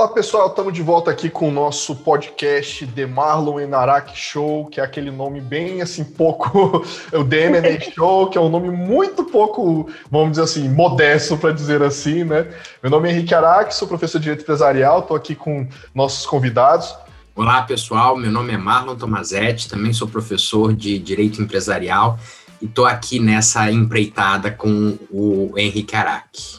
Olá pessoal, estamos de volta aqui com o nosso podcast The Marlon Enarak Show, que é aquele nome bem assim, pouco. o DMN Show, que é um nome muito pouco, vamos dizer assim, modesto para dizer assim, né? Meu nome é Henrique Araque, sou professor de Direito Empresarial, estou aqui com nossos convidados. Olá pessoal, meu nome é Marlon Tomazetti, também sou professor de Direito Empresarial e estou aqui nessa empreitada com o Henrique Araque.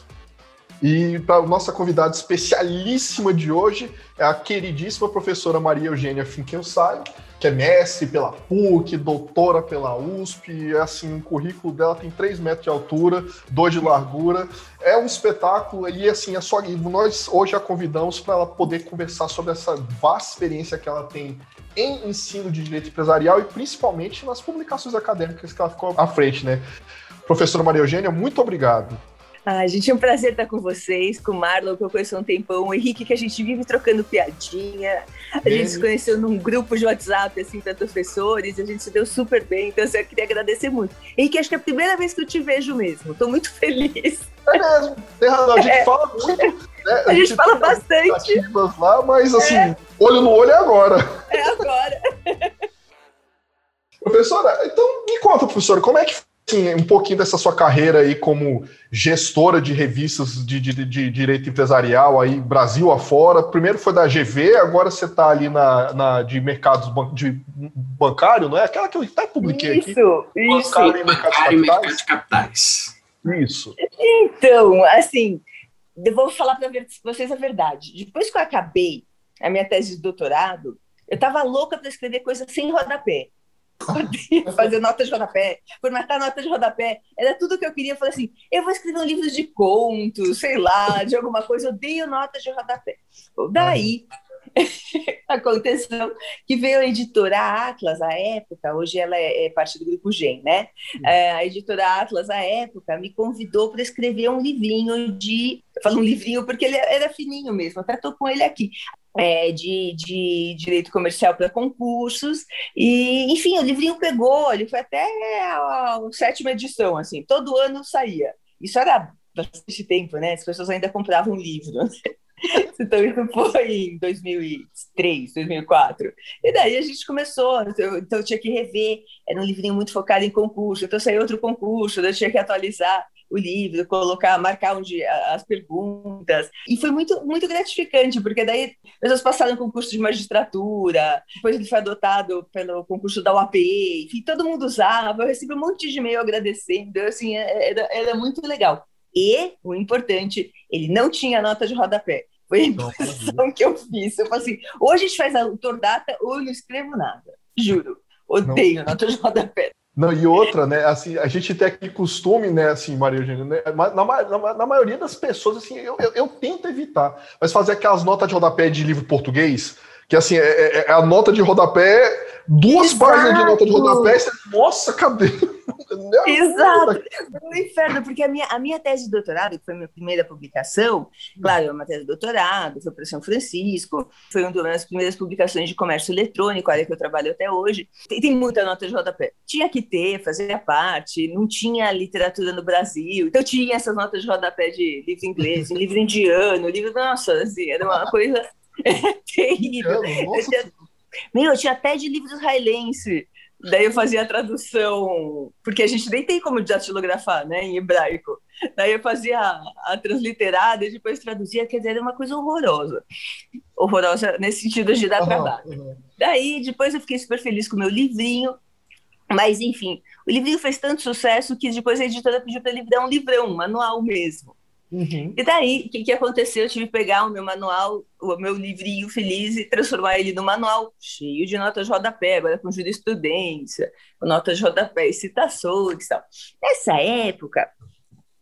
E para a nossa convidada especialíssima de hoje é a queridíssima professora Maria Eugênia Finkenstein, que é mestre pela PUC, doutora pela USP, é assim, o currículo dela tem 3 metros de altura, 2 de largura, é um espetáculo e assim, é só, nós hoje a convidamos para ela poder conversar sobre essa vasta experiência que ela tem em ensino de direito empresarial e principalmente nas publicações acadêmicas que ela ficou à frente, né? Professora Maria Eugênia, muito obrigado. Ai, gente, é um prazer estar com vocês, com o Marlon, que eu conheço há um tempão, o Henrique, que a gente vive trocando piadinha. A gente se conheceu num grupo de WhatsApp, assim, para professores, a gente se deu super bem, então assim, eu queria agradecer muito. Henrique, acho que é a primeira vez que eu te vejo mesmo, estou muito feliz. É mesmo, tem razão, a gente é. fala muito. Né? A, a, gente, gente fala bastante. Lá, mas assim, é. olho no olho é agora. É agora. Professora, então me conta, professora, como é que assim, um pouquinho dessa sua carreira aí como gestora de revistas de, de, de, direito empresarial aí Brasil afora. Primeiro foi da GV, agora você está ali na, na, de mercados ban de bancário, não é? Aquela que eu até publiquei isso, aqui. Isso, bancário e mercado, mercado de capitais. Isso. Então, assim, eu vou falar para vocês a verdade. Depois que eu acabei a minha tese de doutorado, eu estava louca para escrever coisa sem rodapé fazer nota de rodapé, formatar nota de rodapé. Era tudo que eu queria. Eu falei assim: eu vou escrever um livro de contos, sei lá, de alguma coisa. Eu odeio notas de rodapé. Daí aconteceu que veio a editora Atlas à época, hoje ela é, é parte do grupo GEM, né? É, a editora Atlas à época me convidou para escrever um livrinho de. Eu falo um livrinho porque ele era fininho mesmo, até estou com ele aqui é, de, de, direito comercial para concursos. E enfim o livrinho pegou ele foi até a, a, sétima edição assim. Todo ano saía. Isso era bastante tempo né? As pessoas ainda compravam livro. Então isso foi em 2003 2004 e daí a gente começou. Então eu tinha que rever. Era um livrinho muito focado em concurso. Então saiu outro concurso eu tinha que atualizar o livro, colocar, marcar onde as perguntas. E foi muito, muito gratificante, porque daí as pessoas passaram concurso de magistratura, depois ele foi adotado pelo concurso da UAP, enfim, todo mundo usava, eu recebi um monte de e-mail agradecendo, assim, é, era, era muito legal. E, o importante, ele não tinha nota de rodapé. Foi a impressão que eu fiz. Eu falei assim, ou a gente faz a data ou eu não escrevo nada. Juro. Odeio não. nota de rodapé. Não, e outra, né, assim, a gente tem aquele costume, né, assim, Maria Eugênia, né, na, na, na, maioria das pessoas, assim, eu, eu, eu, tento evitar, mas fazer aquelas notas de rodapé de livro português, que, assim, é, é, é a nota de rodapé duas Exato. páginas de nota de rodapé, você, nossa, cadê? Exato, no inferno, porque a minha, a minha tese de doutorado, que foi a minha primeira publicação, claro, é uma tese de doutorado, foi para São Francisco, foi uma das primeiras publicações de comércio eletrônico, a área que eu trabalho até hoje, tem, tem muita nota de rodapé. Tinha que ter, fazia parte, não tinha literatura no Brasil, então tinha essas notas de rodapé de livro inglês, livro indiano, livro, nossa, assim, era uma coisa terrível. Nossa. Meu, eu tinha até de livro israelense. Daí eu fazia a tradução, porque a gente nem tem como datilografar, né, em hebraico. Daí eu fazia a, a transliterada e depois traduzia, quer dizer, era uma coisa horrorosa. Horrorosa nesse sentido de dar trabalho. Uhum. Daí depois eu fiquei super feliz com o meu livrinho, mas enfim, o livrinho fez tanto sucesso que depois a editora pediu para ele virar um livrão, um manual mesmo. Uhum. E daí, o que, que aconteceu? Eu tive que pegar o meu manual, o meu livrinho feliz e transformar ele num manual cheio de notas de rodapé, agora com jurisprudência, com notas de rodapé e citações e tal. Nessa época,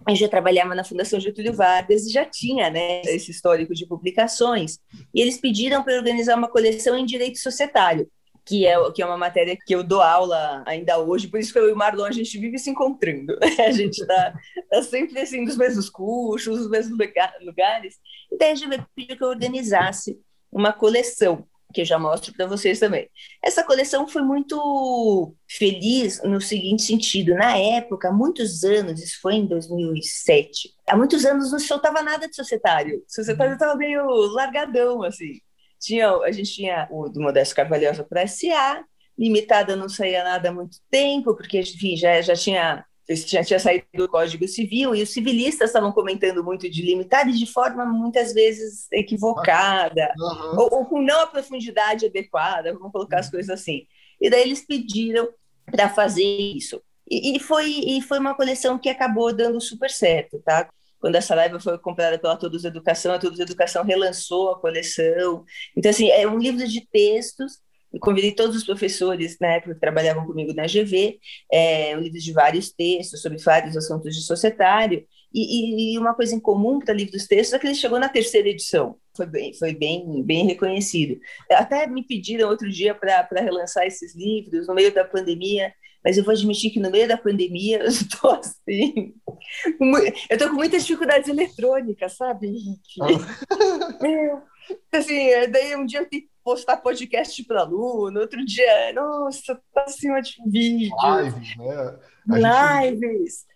eu já trabalhava na Fundação Getúlio Vargas e já tinha né, esse histórico de publicações, e eles pediram para organizar uma coleção em direito societário que é, que é uma matéria que eu dou aula ainda hoje, por isso que eu e o Marlon, a gente vive se encontrando, a gente está tá sempre assim, nos mesmos cursos, nos mesmos lugares, e daí a gente pediu que eu organizasse uma coleção que eu já mostro para vocês também. Essa coleção foi muito feliz no seguinte sentido: na época, há muitos anos, isso foi em 2007, há muitos anos não soltava nada de societário. O societário estava meio largadão, assim. Tinha, a gente tinha o do Modesto Carvalhosa para SA, limitada não saía nada há muito tempo, porque enfim, já, já tinha já tinha saído do Código Civil e os civilistas estavam comentando muito de limitada e de forma muitas vezes equivocada uhum. ou, ou, com não a profundidade adequada, vamos colocar as uhum. coisas assim. E daí eles pediram para fazer isso. E, e, foi, e foi uma coleção que acabou dando super certo, tá? Quando a Saraiva foi comprada pela Todos Educação, a Todos Educação relançou a coleção. Então, assim, é um livro de textos eu convidei todos os professores né, que trabalhavam comigo na GV, é, um de vários textos sobre vários assuntos de societário, e, e, uma coisa em comum para livro dos textos é que ele chegou na terceira edição, foi bem, foi bem, bem reconhecido. Até me pediram outro dia para relançar esses livros no meio da pandemia, mas eu vou admitir que no meio da pandemia eu estou assim. Eu estou com muitas dificuldades eletrônicas, sabe, Henrique? Ah. Meu, assim, daí um dia eu tenho postar podcast para aluno, outro dia, nossa, tá acima de vídeo. Lives, né? A lives. Gente...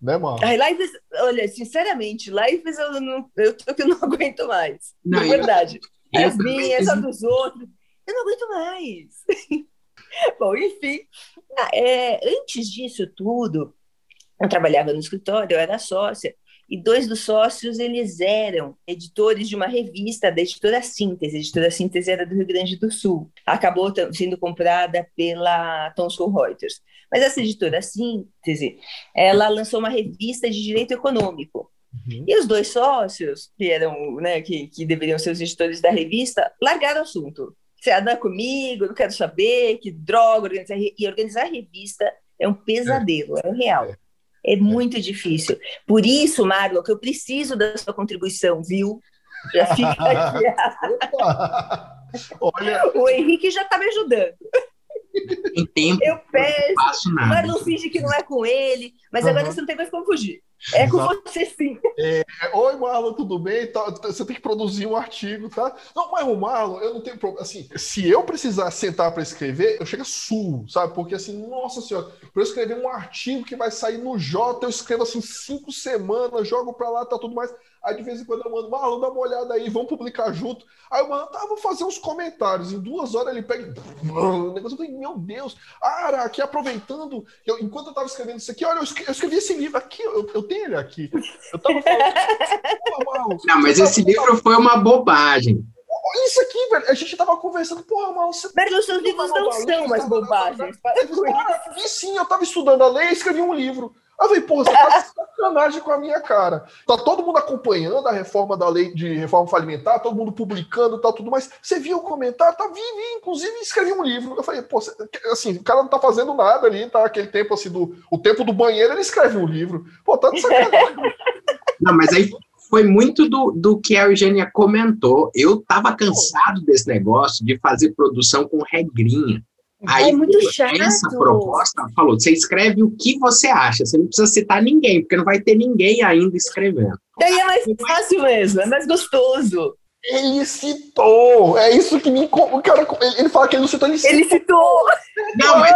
Né, mano? Ai, lives, olha, sinceramente, lives eu não, eu, eu não aguento mais. Não, é verdade. Eu, As minhas, as dos outros, eu não aguento mais. Bom, enfim, ah, é, antes disso tudo, eu trabalhava no escritório, eu era sócia, e dois dos sócios eles eram editores de uma revista da editora Síntese. A editora Síntese era do Rio Grande do Sul. Acabou sendo comprada pela Thomson Reuters. Mas essa editora Síntese, ela lançou uma revista de direito econômico. Uhum. E os dois sócios, que eram, né, que, que deveriam ser os editores da revista, largaram o assunto. Você anda comigo, não quero saber, que droga, organizar, e organizar a revista é um pesadelo, é, é um real. É. É muito difícil. Por isso, Marlon, que eu preciso da sua contribuição, viu? Já fica aqui. Olha... O Henrique já está me ajudando. Em tempo, eu peço. Não faço nada. O Marlon finge que não é com ele, mas uhum. agora você não tem mais como fugir. É com você sim. É, Oi, Marlon, tudo bem? Tá, você tem que produzir um artigo, tá? Não, mas o Marlon, eu não tenho problema. Assim, se eu precisar sentar para escrever, eu chego a sul, sabe? Porque assim, nossa senhora, para eu escrever um artigo que vai sair no J, eu escrevo assim cinco semanas, jogo para lá, tá tudo mais. Aí de vez em quando eu mando, Marlon, dá uma olhada aí, vamos publicar junto. Aí eu mando, tá, vou fazer uns comentários. Em duas horas ele pega. O negócio, eu falei, meu Deus. Ah, aqui aproveitando, eu, enquanto eu tava escrevendo isso aqui, olha, eu escrevi, eu escrevi esse livro aqui, eu, eu, tenho ele aqui. Eu tava falando. Não, mas esse livro foi uma bobagem. Olha isso aqui, velho. A gente tava conversando, porra, mal. Você... Mas os seus livros não são mais bobagens. E sim, eu tava estudando a lei e escrevi um livro. Aí eu falei, pô, você tá de sacanagem com a minha cara. Tá todo mundo acompanhando a reforma da lei de reforma falimentar, todo mundo publicando, tá tudo mais. Você viu o comentário? Tá, vi, vi, inclusive escrevi um livro. Eu falei, pô, assim, o cara não tá fazendo nada ali, tá? Aquele tempo assim, do o tempo do banheiro, ele escreve um livro. Pô, tá de sacanagem. Não, mas aí foi muito do, do que a Eugênia comentou. Eu tava cansado desse negócio de fazer produção com regrinha. Aí, é muito chato. Essa proposta falou: você escreve o que você acha, você não precisa citar ninguém, porque não vai ter ninguém ainda escrevendo. Daí é mais fácil mesmo, é mais gostoso. Ele citou, é isso que me. O cara, ele fala que ele não citou, ele citou. Ele citou. Não, mas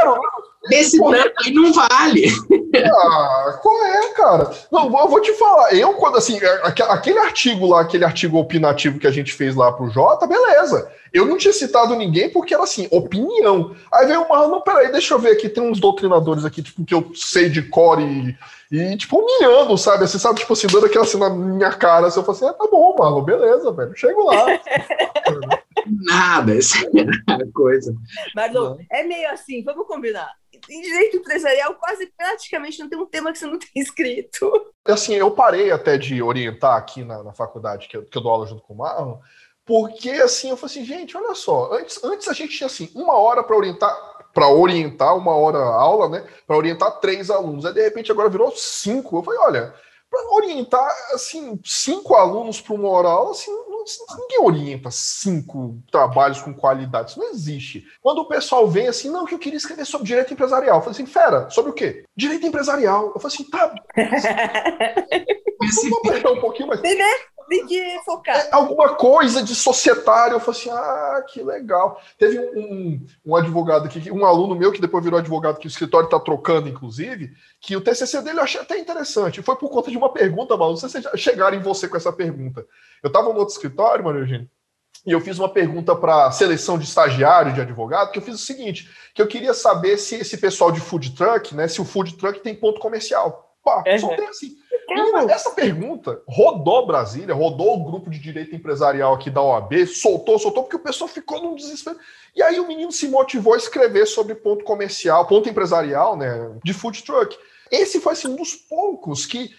desse tanto aí não vale. Ah, qual é, cara? Não, eu vou te falar. Eu, quando assim, é, aquele artigo lá, aquele artigo opinativo que a gente fez lá pro Jota, beleza. Eu não tinha citado ninguém porque era assim, opinião. Aí veio uma, não, peraí, deixa eu ver aqui, tem uns doutrinadores aqui, tipo, que eu sei de core e, e tipo, humilhando, sabe? Você sabe, tipo assim, dando aquela assim na minha cara, assim, eu falei assim, ah, tá bom, mano, beleza, velho, chego lá. Nada, essa é a coisa. Marlon, é meio assim, vamos combinar. Em direito empresarial, quase praticamente não tem um tema que você não tem escrito. Assim, eu parei até de orientar aqui na, na faculdade, que eu, que eu dou aula junto com o Marlon, porque assim, eu falei assim, gente, olha só, antes, antes a gente tinha assim, uma hora para orientar para orientar uma hora aula, né? Para orientar três alunos. Aí de repente agora virou cinco. Eu falei, olha, para orientar assim cinco alunos para uma hora aula, assim, ninguém orienta cinco trabalhos com qualidade. Isso não existe. Quando o pessoal vem assim, não, que eu queria escrever sobre direito empresarial. Eu falei assim, fera, sobre o quê? Direito empresarial. Eu falei assim, tá. Vamos apertar um pouquinho mais. Né? Tem que focar. É, alguma coisa de societário. Eu falei assim, ah, que legal. Teve um, um advogado aqui, um aluno meu que depois virou advogado, que o escritório está trocando, inclusive, que o TCC dele eu achei até interessante. Foi por conta de uma pergunta, Malu. Não sei se chegaram em você com essa pergunta. Eu estava no outro escritório, Maria Eugênio, e eu fiz uma pergunta para a seleção de estagiário de advogado, que eu fiz o seguinte, que eu queria saber se esse pessoal de food truck, né, se o food truck tem ponto comercial. Pá, uhum. só tem assim. Menina, essa pergunta rodou Brasília, rodou o grupo de direito empresarial aqui da OAB, soltou, soltou, porque o pessoal ficou num desespero. E aí o menino se motivou a escrever sobre ponto comercial, ponto empresarial, né, de food truck. Esse foi assim, um dos poucos que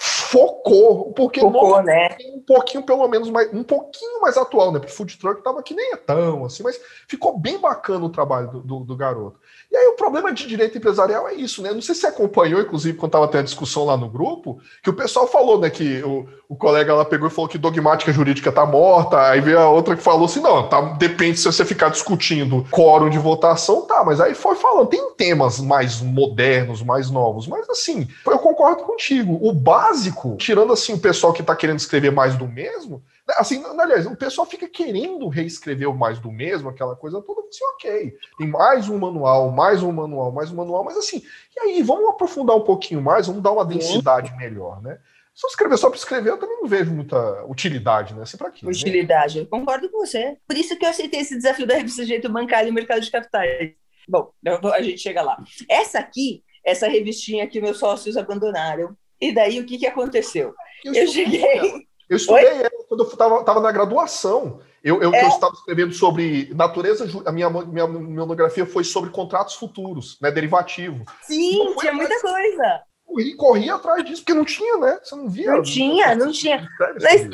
focou, porque focou, né? um pouquinho, pelo menos, mais, um pouquinho mais atual, né? Porque Food Truck tava que nem é tão assim, mas ficou bem bacana o trabalho do, do, do garoto. E aí o problema de direito empresarial é isso, né? Não sei se acompanhou, inclusive, quando estava tendo a discussão lá no grupo, que o pessoal falou, né, que o, o colega lá pegou e falou que dogmática jurídica tá morta, aí veio a outra que falou assim, não, tá, depende se você ficar discutindo quórum de votação, tá, mas aí foi falando, tem temas mais modernos, mais novos, mas assim, eu concordo contigo, o básico, tirando assim o pessoal que tá querendo escrever mais do mesmo, Assim, aliás, o pessoal fica querendo reescrever mais do mesmo, aquela coisa toda, assim, ok. Tem mais um manual, mais um manual, mais um manual, mas assim, e aí, vamos aprofundar um pouquinho mais, vamos dar uma densidade melhor, né? Se eu escrever só para escrever, eu também não vejo muita utilidade, né? Assim, para quê? Né? Utilidade, né? eu concordo com você. Por isso que eu aceitei esse desafio da revista Jeito Bancário e Mercado de Capitais. Bom, a gente chega lá. Essa aqui, essa revistinha que meus sócios abandonaram. E daí o que, que aconteceu? Eu, eu cheguei. Eu estudei ela quando eu estava na graduação. Eu, eu, é. eu, estava escrevendo sobre natureza, a minha, minha, minha monografia foi sobre contratos futuros, né, derivativo. Sim, tinha muita coisa. E corria atrás disso, porque não tinha, né? Você não via. Não tinha, não tinha. Mas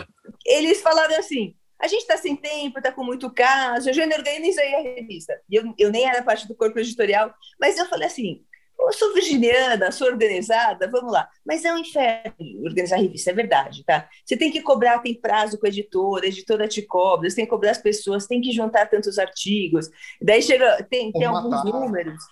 eles falaram assim: a gente está sem tempo, está com muito caso. Eu já organizei a revista. Eu, eu nem era parte do corpo editorial, mas eu falei assim: eu sou virginiana, sou organizada, vamos lá. Mas é um inferno organizar revista, é verdade, tá? Você tem que cobrar, tem prazo com a editora, a editora te cobra, você tem que cobrar as pessoas, tem que juntar tantos artigos. Daí chega, tem, tem alguns números.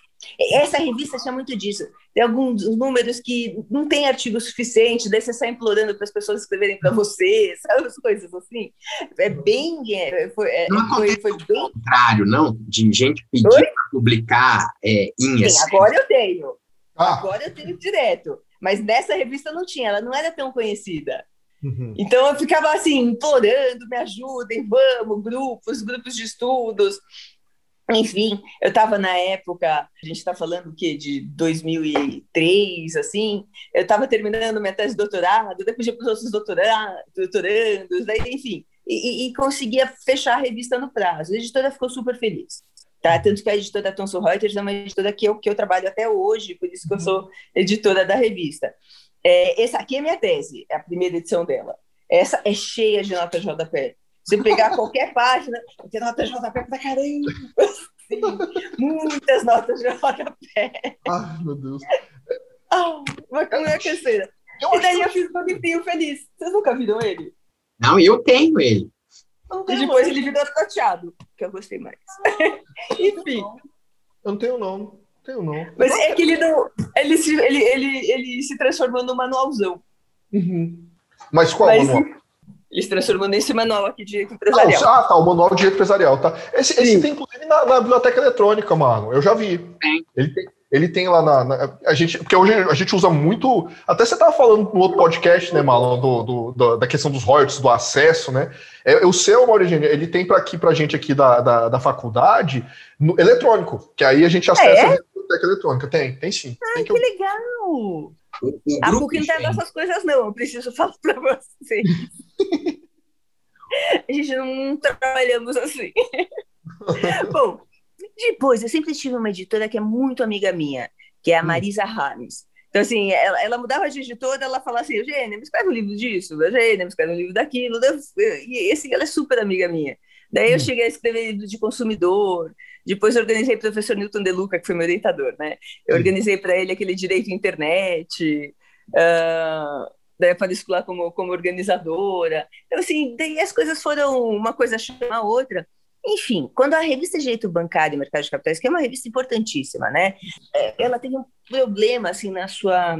Essa revista tinha muito disso. Tem alguns números que não tem artigo suficiente, daí você sai implorando para as pessoas escreverem para você, sabe as coisas assim? É bem. É, foi, é, não foi, foi bem. contrário, não? De gente pedir para publicar é, em Sim, agora eu tenho. Ah. Agora eu tenho direto. Mas nessa revista não tinha, ela não era tão conhecida. Uhum. Então eu ficava assim, implorando, me ajudem, vamos, grupos, grupos de estudos. Enfim, eu estava na época, a gente está falando o quê? De 2003, assim, eu estava terminando minha tese de doutorado, depois para os outros doutorandos, daí, enfim, e, e, conseguia fechar a revista no prazo. A editora ficou super feliz. Tá? Tanto que a editora Thomson Reuters é uma editora que eu, que eu trabalho até hoje, por isso que eu sou editora da revista. É, essa aqui é minha tese, é a primeira edição dela. Essa é cheia de notas JP. Se pegar qualquer página, tem notas de rodapé pra caramba. Sim, muitas notas de rodapé. Ai, meu Deus. Ah, uma coisa aquecida. E daí eu fiz um livrinho feliz. Vocês nunca viram ele? Não, eu tenho ele. E depois ele virou prateado, que eu gostei mais. Enfim. Eu não tenho não. Tenho não. Mas é que ele não. Ele se, ele, ele, ele se transformou num manualzão. Uhum. Mas qual Mas, manual? Eles transformam nesse manual aqui de direito empresarial. Ah, tá, o manual de direito empresarial, tá. Esse, esse tem, inclusive, na, na, biblioteca eletrônica, mano. Eu já vi. Tem. Ele tem, ele tem lá na, na, A gente. Porque hoje a gente usa muito. Até você estava falando no outro podcast, né, Marlon, do, do, do, da questão dos royalties, do acesso, né? É, o seu, Maurício, ele tem para aqui pra gente aqui da, da, da faculdade no, eletrônico, que aí a gente acessa é? a biblioteca eletrônica. Tem, tem sim. Ai, tem que, que legal! a PUC não tem dessas coisas, não. Eu preciso falar para vocês. a gente não trabalhamos assim. Bom, depois, eu sempre tive uma editora que é muito amiga minha, que é a hum. Marisa Harms. Então, assim, ela, ela, mudava de editora, ela falava assim, Eugênia, me escreve um livro disso, Eugênia, me escreve um livro daquilo. E esse, ela é super amiga minha. Daí eu hum. cheguei a escrever livro de consumidor, depois organizei para o professor Newton De Luca, que foi meu orientador, né? Eu organizei para ele aquele direito à internet, uh, daí para escolar como, como organizadora. Então, assim, daí as coisas foram uma coisa chama a outra. Enfim, quando a revista Direito Bancário e Mercado de Capitais, que é uma revista importantíssima, né? É, ela teve um problema, assim, na sua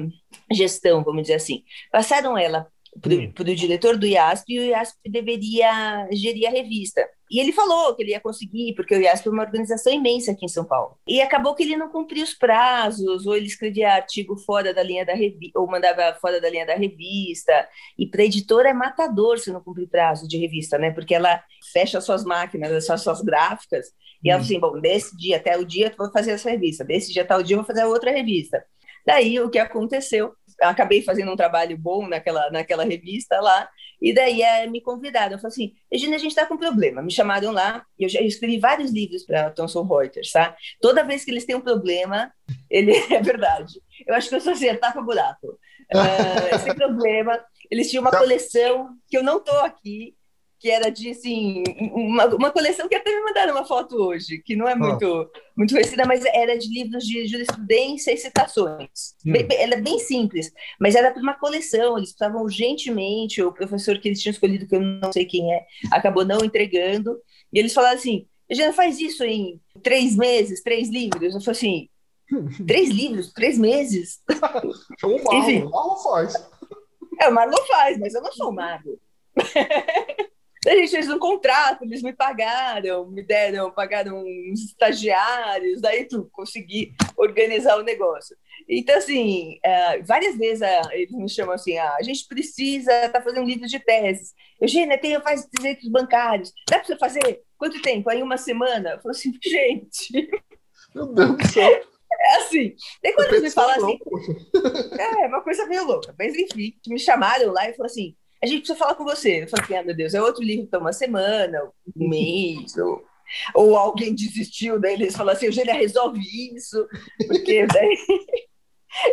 gestão, vamos dizer assim. Passaram ela para o diretor do IASP e o IASP deveria gerir a revista. E ele falou que ele ia conseguir, porque o IASP é uma organização imensa aqui em São Paulo. E acabou que ele não cumpria os prazos, ou ele escrevia artigo fora da linha da revista, ou mandava fora da linha da revista. E para a editora é matador se não cumprir prazo de revista, né? Porque ela fecha suas máquinas, as suas gráficas, e ela hum. assim, bom, desse dia até o dia eu vou fazer essa revista, desse dia até o dia eu vou fazer outra revista. Daí o que aconteceu? Acabei fazendo um trabalho bom naquela, naquela revista lá, e daí é, me convidaram. Eu falei assim, Regina, a gente está com problema. Me chamaram lá, eu já escrevi vários livros para Thomson Reuters, tá? Toda vez que eles têm um problema, ele é verdade. Eu acho que eu sou acertar para buraco. Uh, sem problema. Eles tinham uma tá. coleção que eu não estou aqui, que era de, assim, uma, uma coleção que até me mandaram uma foto hoje, que não é muito, ah. muito conhecida, mas era de livros de jurisprudência e citações. Hum. Bem, ela é bem simples, mas era para uma coleção, eles precisavam urgentemente, o professor que eles tinham escolhido, que eu não sei quem é, acabou não entregando, e eles falaram assim, já faz isso em três meses, três livros. Eu falei assim, três livros, três meses? o Marlon, o Marlon faz. É, o Marlon faz, mas eu não sou mago. A gente fez um contrato, eles me pagaram, me deram, pagaram uns estagiários, daí tu consegui organizar o negócio. Então, assim, uh, várias vezes uh, eles me chamam assim: ah, a gente precisa estar tá fazendo um livro de teses. Eugênia, tem, faz direitos bancários. Dá para você fazer? Quanto tempo? Aí uma semana? Eu falo assim, gente. Meu Deus do céu. É assim. Daí quando eles me falam assim. É, uma coisa meio louca. Mas enfim, me chamaram lá e falaram assim: a gente precisa falar com você. Eu falei assim, ah, meu Deus, é outro livro para uma semana, um mês, ou, ou alguém desistiu, daí eles falam assim, Eugênia, resolve isso, porque daí...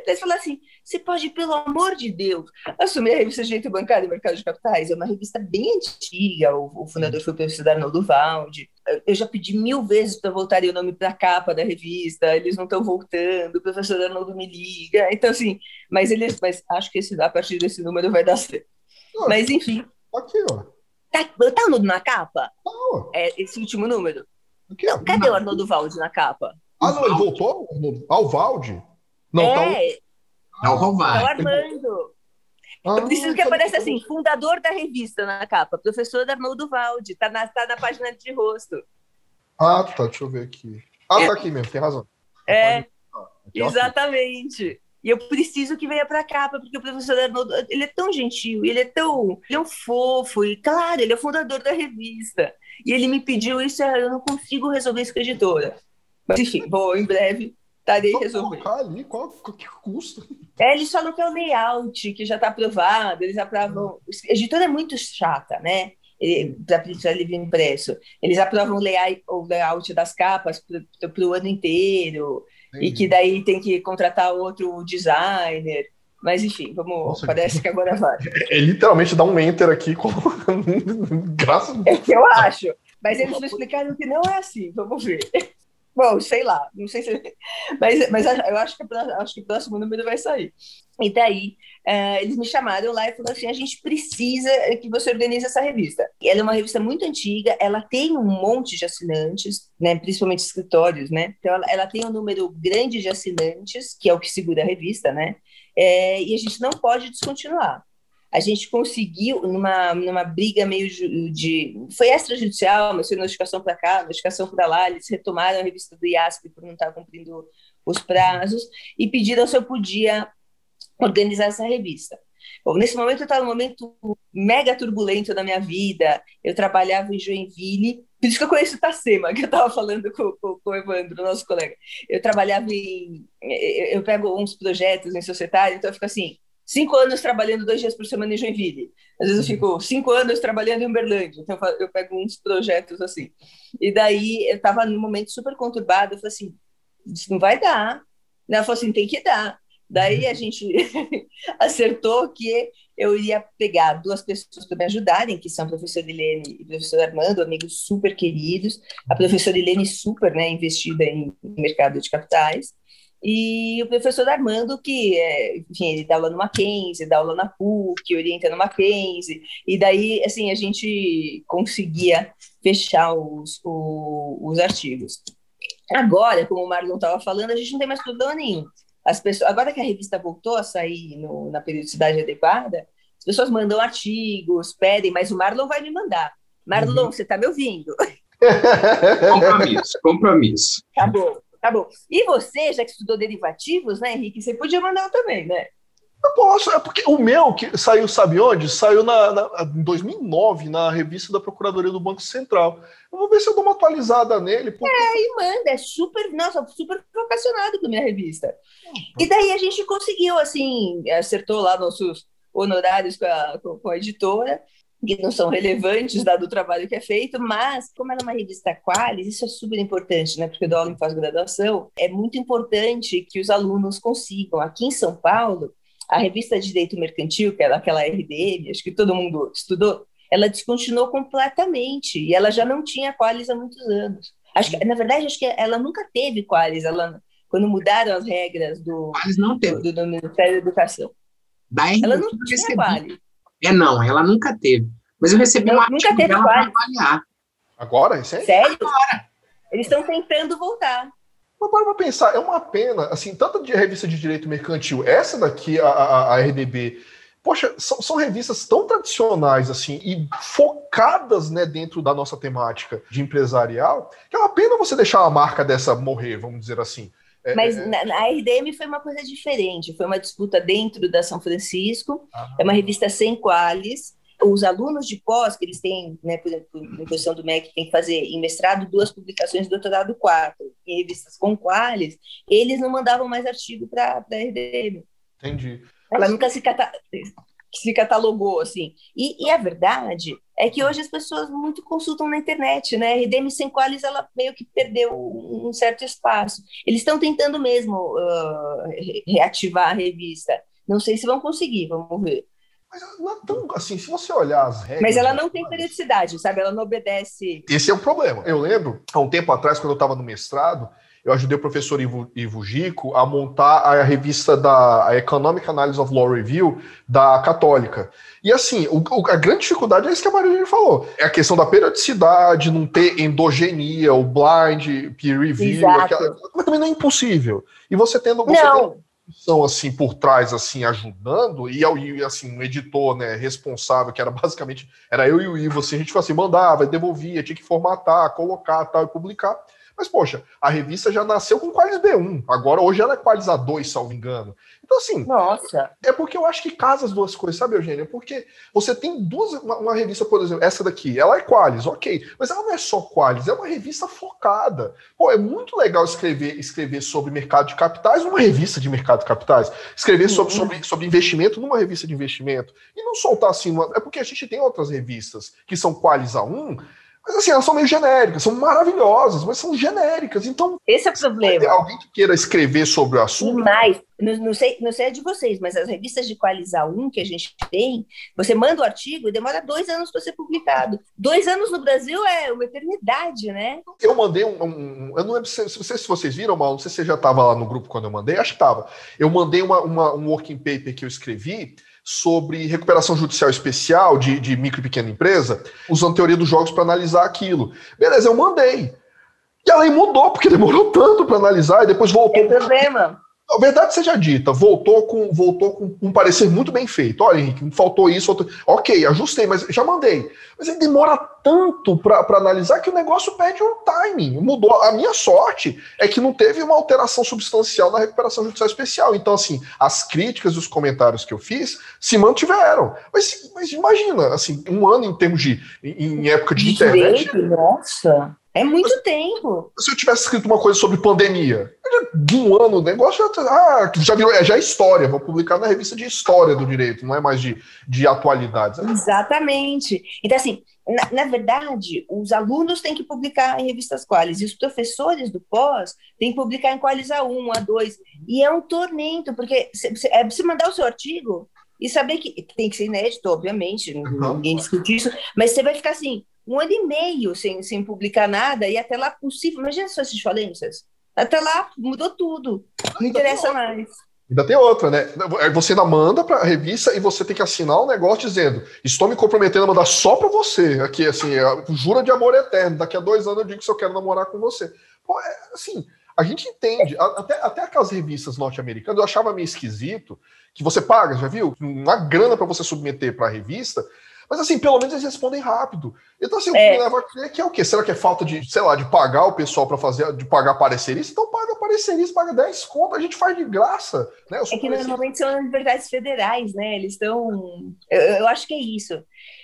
eles falam assim, você pode, pelo amor de Deus, assumir a revista Direito Bancário e Mercado de Capitais, é uma revista bem antiga, o, o fundador foi o professor Arnoldo Valde, eu já pedi mil vezes para voltarem o nome para a capa da revista, eles não estão voltando, o professor Arnoldo me liga, então assim, mas eles, mas acho que esse, a partir desse número vai dar certo. Mas enfim. Aqui, ó. Tá, tá o Arnoldo na capa? Tá, É esse último número? Aqui, não, cadê não. o Arnoldo Valde na capa? Ah, não, ele voltou? Ah, o Valde? Não, é. tá o... É o Romário. É o Armando. Ah, eu preciso que apareça assim, fundador da revista na capa, professor Arnoldo Valde, tá na, tá na página de rosto. Ah, tá, deixa eu ver aqui. Ah, é. tá aqui mesmo, tem razão. É, aqui, exatamente. E eu preciso que venha para cá, porque o professor Arnoldo, ele é tão gentil, ele é tão, ele é um fofo, e claro, ele é o fundador da revista. E ele me pediu isso, eu não consigo resolver isso com a editora. Mas enfim, vou em breve estarei resolvendo. ali, qual, qual que custa? É, eles falam que é o layout, que já está aprovado, eles aprovam. A editora é muito chata, né? Para livro impresso. Eles aprovam o layout, o layout das capas para o ano inteiro. Entendi. e que daí tem que contratar outro designer. Mas enfim, vamos. Nossa, parece que... que agora vai. É, é, literalmente dar um enter aqui com. Graças É que eu acho. Mas eles me explicaram que não é assim. Vamos ver. Bom, sei lá, não sei se. Mas, mas eu acho que, acho que o próximo número vai sair. E daí, uh, eles me chamaram lá e falaram assim: a gente precisa que você organize essa revista. E ela é uma revista muito antiga, ela tem um monte de assinantes, né, principalmente escritórios, né? Então, ela, ela tem um número grande de assinantes, que é o que segura a revista, né? É, e a gente não pode descontinuar a gente conseguiu, numa, numa briga meio de, de Foi extrajudicial, mas foi notificação para cá, notificação para lá, eles retomaram a revista do IASP por não estar cumprindo os prazos e pediram se eu podia organizar essa revista. Bom, nesse momento eu estava num momento mega turbulento da minha vida, eu trabalhava em Joinville, por isso que eu conheço o Tacema, que eu estava falando com, com, com, o Evandro, nosso colega. Eu trabalhava em. Eu pego uns projetos em societário, então eu fico assim: cinco anos trabalhando dois dias por semana em Joinville. Às vezes eu fico cinco anos trabalhando em Uberlândia. Então eu pego uns projetos assim. E daí eu estava num momento super conturbado. Eu falei assim: não vai dar. Ela falou assim: tem que dar. Daí a gente acertou que eu iria pegar duas pessoas para me ajudarem, que são a professora Helene e o professor Armando, amigos super queridos. A professora Helene super né, investida em mercado de capitais. E o professor Armando, que, é, enfim, ele dá aula no Mackenzie, dá aula na PUC, orienta no Mackenzie, e daí, assim, a gente conseguia fechar os, os, os artigos. Agora, como o Marlon estava falando, a gente não tem mais problema nenhum. As pessoas, agora que a revista voltou a sair no, na periodicidade adequada, As pessoas mandam artigos, pedem, mas o Marlon vai me mandar. Marlon, uhum. você está me ouvindo? compromisso, compromisso. Tá bom, tá bom. E você, já que estudou derivativos, né, Henrique, você podia mandar também, né? Eu posso, é porque o meu que saiu, sabe onde? Saiu na, na, em 2009, na revista da Procuradoria do Banco Central. Eu vou ver se eu dou uma atualizada nele. Porque... É, e manda, é super, nossa, super vocacionado com a minha revista. E daí a gente conseguiu, assim, acertou lá nossos honorários com a, com a editora, que não são relevantes, dado o trabalho que é feito, mas, como ela é uma revista Qualis, isso é super importante, né? Porque eu dou aula em pós-graduação, é muito importante que os alunos consigam. Aqui em São Paulo, a revista de Direito Mercantil, que era aquela RDM, acho que todo mundo estudou, ela descontinuou completamente e ela já não tinha Qualis há muitos anos. Acho que, na verdade, acho que ela nunca teve Qualis, ela, quando mudaram as regras do, do, do, do, Ministério da Educação. Ela não tinha Qualis. É, não, ela nunca teve. Mas eu recebi não, uma nunca teve Qualis. Agora, é sério? Sério? Agora. Eles estão tentando voltar. Mas para pensar, é uma pena, assim, tanto de revista de direito mercantil, essa daqui, a, a, a RDB, poxa, são, são, revistas tão tradicionais, assim, e focadas, né, dentro da nossa temática de empresarial, que é uma pena você deixar a marca dessa morrer, vamos dizer assim. É, Mas é... Na, na, RDM foi uma coisa diferente, foi uma disputa dentro da São Francisco, ah. é uma revista sem qualis, os alunos de pós, que eles têm, né, por exemplo, em posição do MEC, tem que fazer em mestrado duas publicações, doutorado quatro, em revistas com quales, eles não mandavam mais artigo para a RDM. Entendi. Ela nunca se, cata se catalogou, assim. E, e, a verdade é que hoje as pessoas muito consultam na internet, né? A RDM sem quales, ela meio que perdeu um certo espaço. Eles estão tentando mesmo uh, reativar a revista. Não sei se vão conseguir, vamos ver. Mas não é tão assim, se você olhar as regras. Mas ela não tem periodicidade, sabe? Ela não obedece. Esse é o problema. Eu lembro, há um tempo atrás, quando eu estava no mestrado, eu ajudei o professor Ivo, Ivo Gico a montar a revista da a Economic Analysis of Law Review da Católica. E assim, o, a grande dificuldade é isso que a Maria falou: é a questão da periodicidade, não ter endogenia, o blind, peer review, aquela, mas também não é impossível. E você tendo. Você não. Tendo, são assim por trás assim ajudando e, e assim um editor né responsável que era basicamente era eu e o Ivo assim a gente assim mandava devolvia tinha que formatar colocar tal e publicar mas, poxa, a revista já nasceu com Qualis B1. Agora, hoje ela é Qualis A2, salvo engano. Então, assim. Nossa. É porque eu acho que casa as duas coisas, sabe, Eugênio? Porque você tem duas. Uma, uma, revista, por exemplo, essa daqui, ela é Qualis, ok. Mas ela não é só Qualis, é uma revista focada. Pô, é muito legal escrever, escrever sobre mercado de capitais numa revista de mercado de capitais. Escrever sobre, uhum. sobre, sobre investimento numa revista de investimento. E não soltar assim. Uma, é porque a gente tem outras revistas que são Qualis A1 mas assim, elas são meio genéricas, são maravilhosas, mas são genéricas. Então. Esse é o problema. Alguém que queira escrever sobre o assunto. Mas, não, não, sei, não sei de vocês, mas as revistas de Qualizar 1 que a gente tem, você manda o artigo e demora dois anos para ser publicado. Dois anos no Brasil é uma eternidade, né? Eu mandei um. um eu não lembro se, se, se vocês viram, mal, não sei se você já estava lá no grupo quando eu mandei, acho que estava. Eu mandei uma, uma, um working paper que eu escrevi sobre recuperação judicial especial de, de micro e pequena empresa, usando teoria dos jogos para analisar aquilo. Beleza, eu mandei. E a lei mudou, porque demorou tanto para analisar e depois voltou. Tem problema. A verdade seja dita, voltou com, voltou com um parecer muito bem feito. Olha, Henrique, faltou isso. Faltou... Ok, ajustei, mas já mandei. Mas ele demora tanto para analisar que o negócio perde um timing. Mudou. A minha sorte é que não teve uma alteração substancial na recuperação judicial especial. Então, assim, as críticas e os comentários que eu fiz se mantiveram. Mas, mas imagina, assim, um ano em termos de. em, época de, de internet. Direito, nossa. É muito Mas, tempo. Se eu tivesse escrito uma coisa sobre pandemia, de um ano o negócio já, ah, já virou, é já é história, vou publicar na revista de história do direito, não é mais de, de atualidades. Exatamente. Então, assim, na, na, verdade, os alunos têm que publicar em revistas qualis, e os professores do pós têm que publicar em qualis A1, A2, e é um tormento, porque é você mandar o seu artigo e saber que tem que ser inédito, obviamente, ninguém discute isso, mas você vai ficar assim, um ano e meio sem, sem publicar nada, e até lá possível. Imagina suas falências. Até lá mudou tudo. Não interessa mais. Ainda tem outra, né? Você ainda manda para a revista e você tem que assinar um negócio dizendo: estou me comprometendo a mandar só para você. Aqui, assim, é, jura de amor eterno. Daqui a dois anos eu digo que eu quero namorar com você. Pô, é, assim, a gente entende. Até, até aquelas revistas norte-americanas, eu achava meio esquisito que você paga, já viu? Uma grana para você submeter para a revista. Mas assim, pelo menos eles respondem rápido. Então, assim, o que é. me leva a crer que é o quê? Será que é falta de, sei lá, de pagar o pessoal para fazer, de pagar parecerista? Então paga parecerista, paga 10 conto, a gente faz de graça. Né? É que normalmente são universidades federais, né? Eles estão. Eu, eu, acho que é isso.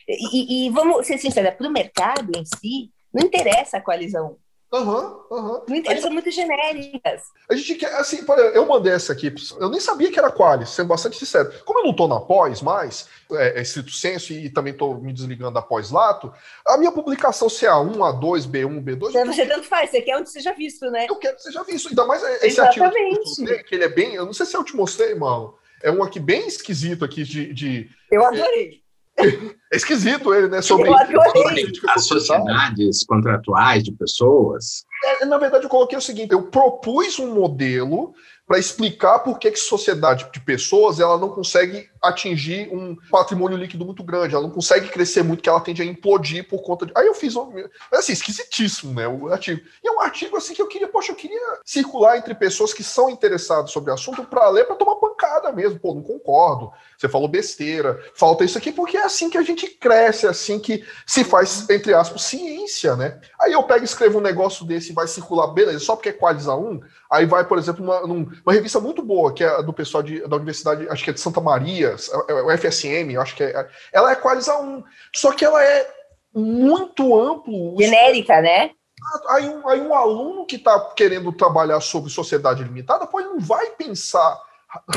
E, e vamos ser sinceros, para o mercado em si, não interessa a coalizão. Aham, uhum, aham. Uhum. Elas são muito genéricas. A gente quer, assim, eu mandei essa aqui, eu nem sabia que era Qualis, sendo bastante sincero. Como eu não estou na pós mais, é, é estrito senso, e também estou me desligando da pós-lato, a minha publicação, se é A1, A2, B1, B2. Então, você tanto faz, você quer onde seja visto, né? Eu quero que seja visto, ainda mais esse Exatamente. artigo que, mostrei, que ele é bem. Eu não sei se eu te mostrei, mano. É um aqui bem esquisito aqui de. de eu adorei. É esquisito ele, né? Sobre, sobre as sociedades contratuais de pessoas. É, na verdade, eu coloquei o seguinte: eu propus um modelo para explicar por que, que sociedade de pessoas ela não consegue atingir um patrimônio líquido muito grande, ela não consegue crescer muito, que ela tende a implodir por conta de. Aí eu fiz um. Assim, esquisitíssimo, né? O artigo. E é um artigo assim que eu queria, poxa, eu queria circular entre pessoas que são interessadas sobre o assunto para ler, para tomar pancada mesmo. Pô, não concordo. Você falou besteira, falta isso aqui, porque é assim que a gente cresce, é assim que se faz, entre aspas, ciência, né? Aí eu pego e escrevo um negócio desse e vai circular, beleza, só porque é Qualis A1, aí vai, por exemplo, uma, uma revista muito boa, que é do pessoal de, da Universidade, acho que é de Santa Maria, o FSM, eu acho que é. Ela é Qualis A1, só que ela é muito amplo. Genérica, né? Aí um, aí um aluno que está querendo trabalhar sobre sociedade limitada, pô, ele não vai pensar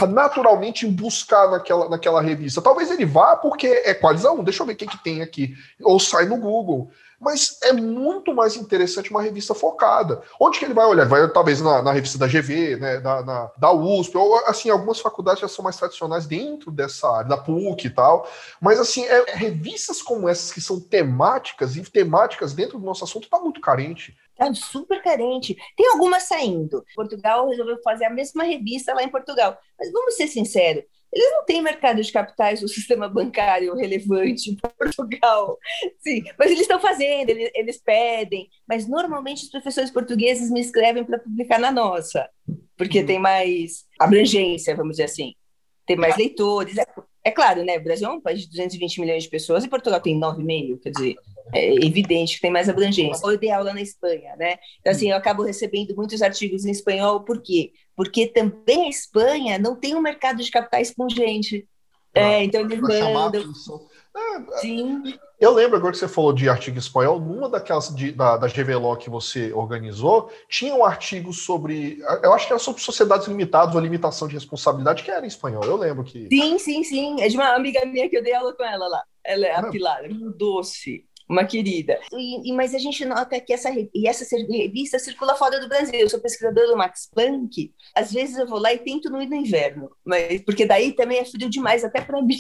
naturalmente em buscar naquela, naquela revista. Talvez ele vá porque é qualizão, deixa eu ver o que, que tem aqui. Ou sai no Google. Mas é muito mais interessante uma revista focada. Onde que ele vai olhar? Vai talvez na, na revista da GV, né, da, na, da USP, ou assim, algumas faculdades já são mais tradicionais dentro dessa área, da PUC e tal. Mas assim, é, revistas como essas que são temáticas e temáticas dentro do nosso assunto está muito carente. Está super carente. Tem algumas saindo. Portugal resolveu fazer a mesma revista lá em Portugal. Mas vamos ser sinceros, eles não têm mercado de capitais, o sistema bancário relevante em Portugal. Sim, mas eles estão fazendo, eles, eles, pedem. Mas normalmente os professores portugueses me escrevem para publicar na nossa, porque uhum. tem mais abrangência, vamos dizer assim. Tem mais leitores. É, é claro, né? O Brasil é um país de 220 milhões de pessoas e Portugal tem 9,5, quer dizer, é evidente que tem mais abrangência. Eu dei aula na Espanha, né? Então, assim, eu acabo recebendo muitos artigos em espanhol, por quê? Porque também a Espanha não tem um mercado de capitais pungente. É, então eles mandam. É, Sim. Eu lembro agora que você falou de artigo espanhol, numa daquelas de, da, da GVLO que você organizou, tinha um artigo sobre. Eu acho que era sobre sociedades limitadas ou limitação de responsabilidade, que era em espanhol. Eu lembro que. Sim, sim, sim. É de uma amiga minha que eu dei aula com ela lá. Ela é a Pilar, é um doce uma querida. E, e, mas a gente nota que essa, e essa revista circula fora do Brasil. Eu sou pesquisadora do Max Planck. Às vezes eu vou lá e tento não ir no inverno, mas porque daí também é frio demais até para mim.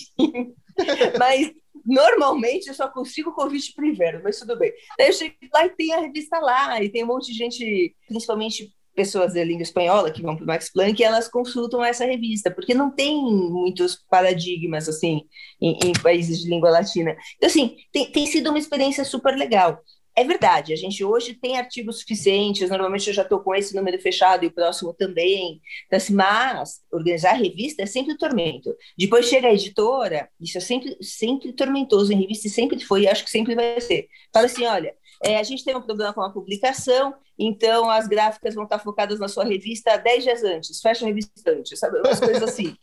mas normalmente eu só consigo convite para o inverno, mas tudo bem. Daí eu chego lá e tem a revista lá, e tem um monte de gente, principalmente pessoas da língua espanhola que vão para o Max Planck, elas consultam essa revista, porque não tem muitos paradigmas, assim, em, em países de língua latina. Então, assim, tem, tem sido uma experiência super legal. É verdade, a gente hoje tem artigos suficientes, normalmente eu já estou com esse número fechado e o próximo também, então, assim, mas organizar a revista é sempre um tormento. Depois chega a editora, isso é sempre, sempre tormentoso em revista, e sempre foi, acho que sempre vai ser. Fala assim, olha, é, a gente tem um problema com a publicação, então as gráficas vão estar focadas na sua revista 10 dias antes, fecha a revista antes, sabe? Umas coisas assim.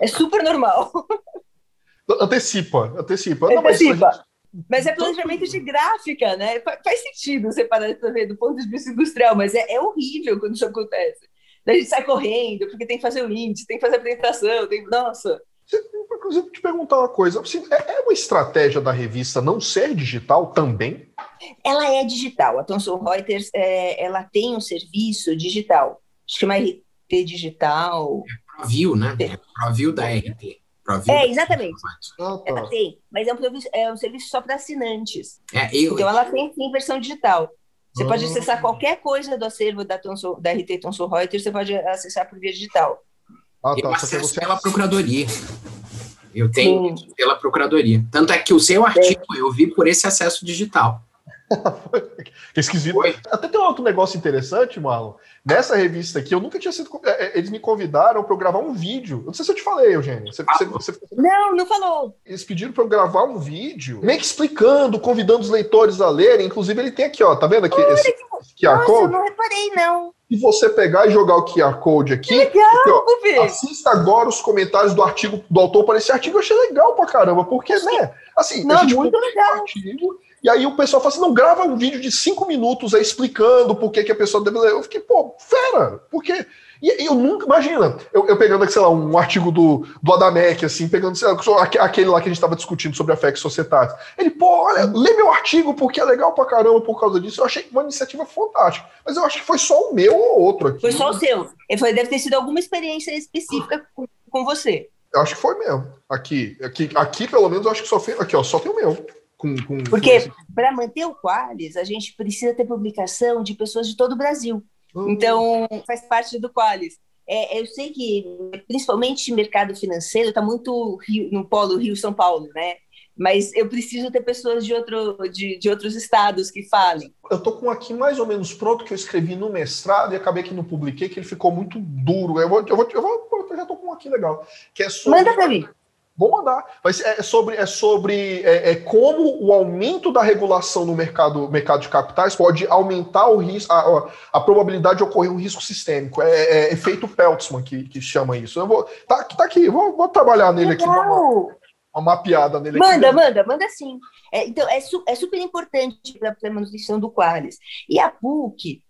É super normal. Antecipa, antecipa. Não, mas, antecipa. Mas é planejamento de gráfica, né? Faz sentido você parar para ver do ponto de vista industrial, mas é, é horrível quando isso acontece. Daí a gente sai correndo, porque tem que fazer o índice, tem que fazer a apresentação, tem... Nossa, Inclusive, te perguntar uma coisa: assim, é uma estratégia da revista não ser digital também? Ela é digital. A Thomson Reuters é, ela tem um serviço digital. Chama RT Digital. É ProView, né? É ProView da RT. ProView é, exatamente. Ah, tá. Ela tem, mas é um, é um serviço só para assinantes. É, eu, então, ela tem sim versão digital. Você pode ah. acessar qualquer coisa do acervo da, Thomson, da RT Thomson Reuters, você pode acessar por via digital. Ah, tá. Eu acesso você... pela procuradoria. Eu tenho Sim. pela procuradoria. Tanto é que o seu artigo eu vi por esse acesso digital. que esquisito. Oi? Até tem um outro negócio interessante, Marlon. Nessa revista aqui, eu nunca tinha sido. É, é, eles me convidaram para eu gravar um vídeo. Eu não sei se eu te falei, Eugênio. Você, ah, você, você... Não, não falou. Eles pediram para eu gravar um vídeo, meio que explicando, convidando os leitores a lerem. Inclusive, ele tem aqui, ó. Tá vendo aqui? Olha esse, que... esse QR Nossa, Code? Eu não reparei, não. Se você pegar e jogar o QR Code aqui, legal, aqui, ó, assista agora os comentários do artigo do autor para esse artigo. Eu achei legal pra caramba, porque, né? Assim, não, a gente muito legal. Artigo, e aí o pessoal fala assim: não, grava um vídeo de cinco minutos aí explicando por que, que a pessoa deve ler. Eu fiquei, pô, fera, por quê? E, eu nunca, imagina, eu, eu, pegando aqui, sei lá, um artigo do, do Adamec, assim, pegando, sei lá, aquele lá que a gente estava discutindo sobre a FEC Societate. Ele, pô, olha, lê meu artigo porque é legal pra caramba por causa disso. Eu achei uma iniciativa fantástica. Mas eu acho que foi só o meu ou outro aqui. Foi só o seu. Foi, deve ter sido alguma experiência específica com, com você. Eu acho que foi mesmo. Aqui, aqui, aqui, pelo menos, eu acho que só foi. Aqui, ó, só tem o meu. Com, com, Porque para manter o Qualis, a gente precisa ter publicação de pessoas de todo o Brasil. Uhum. Então, faz parte do Qualis. É, eu sei que, principalmente mercado financeiro, está muito no polo Rio-São Paulo, né? Mas eu preciso ter pessoas de, outro, de, de outros estados que falem. Eu estou com aqui mais ou menos pronto que eu escrevi no mestrado e acabei que não publiquei, que ele ficou muito duro. Eu, vou, eu, vou, eu, vou, eu já estou com um aqui legal. Que é sobre... Manda para mim. Vou mandar. Mas é sobre, é sobre é, é, como o aumento da regulação no mercado, mercado de capitais pode aumentar o risco, a, a probabilidade de ocorrer um risco sistêmico. É, é efeito Peltzman que, que chama isso. Eu vou, tá, tá aqui, vou, vou trabalhar nele Legal. aqui. Uma, uma mapeada nele manda, aqui. Manda, manda, sim. É, então, é, su, é super importante para a manutenção do Qualis. E a PUC,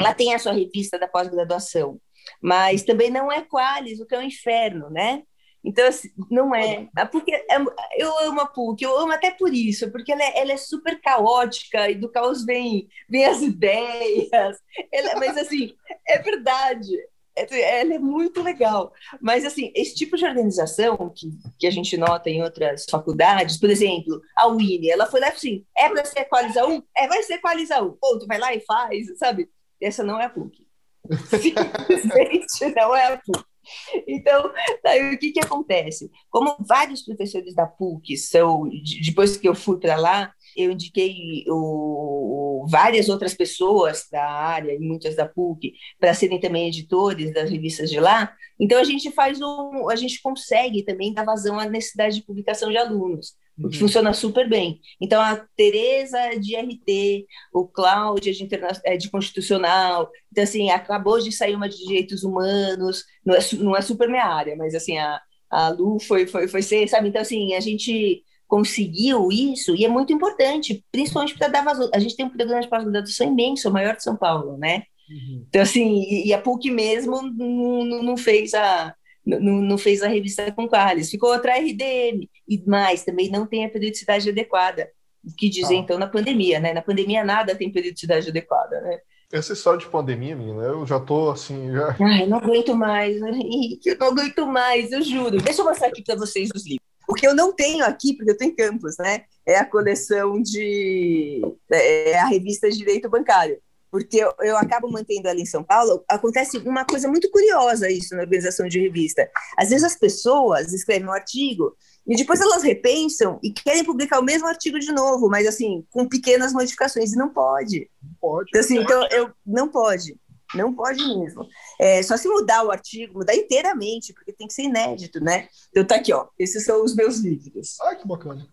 ela tem a sua revista da pós-graduação, mas também não é Qualis, o que é um inferno, né? Então, assim, não é. é porque é, eu amo a PUC, eu amo até por isso, porque ela é, ela é super caótica e do caos vem, vem as ideias. Ela, mas, assim, é verdade. É, ela é muito legal. Mas, assim, esse tipo de organização que, que a gente nota em outras faculdades, por exemplo, a UINE, ela foi lá assim: é para ser equalizar um? É, vai ser equalizar um. Ou tu vai lá e faz, sabe? Essa não é a PUC. Simplesmente não é a PUC. Então, daí, o que, que acontece? Como vários professores da PUC são, depois que eu fui para lá, eu indiquei o, várias outras pessoas da área, e muitas da PUC, para serem também editores das revistas de lá. Então, a gente faz um, a gente consegue também dar vazão à necessidade de publicação de alunos uhum. funciona super bem. Então, a Tereza de RT, o Cláudia de, interna... É, de Constitucional, então, assim, acabou de sair uma de Direitos Humanos, não é, não é super minha área, mas, assim, a, a Lu foi, foi, foi ser, sabe? Então, assim, a gente conseguiu isso e é muito importante, principalmente para dar vazão. A gente tem um programa de pós-graduação imenso, o maior de São Paulo, né? Uhum. Então, assim, e, e a PUC mesmo não, não fez a não, não fez a revista com Qualis, ficou outra RDM, e mais, também não tem a periodicidade adequada, que dizem ah. então na pandemia, né? Na pandemia nada tem periodicidade adequada, né? Essa história de pandemia, menina, eu já tô assim, já... Ai, eu não aguento mais, Henrique, eu não aguento mais, eu juro. Deixa eu mostrar aqui para vocês os livros. O que eu não tenho aqui, porque eu tenho em campus, né? É a coleção de... É a revista de Direito Bancário porque eu, eu, acabo mantendo ela em São Paulo, acontece uma coisa muito curiosa isso na organização de revista. Às vezes as pessoas escrevem um artigo e depois elas repensam e querem publicar o mesmo artigo de novo, mas assim, com pequenas modificações, e não pode. Não pode. Então, assim, então eu, não pode. Não pode mesmo. É, só se mudar o artigo, mudar inteiramente, porque tem que ser inédito, né? Então tá aqui, ó. Esses são os meus livros. Ai, que bacana.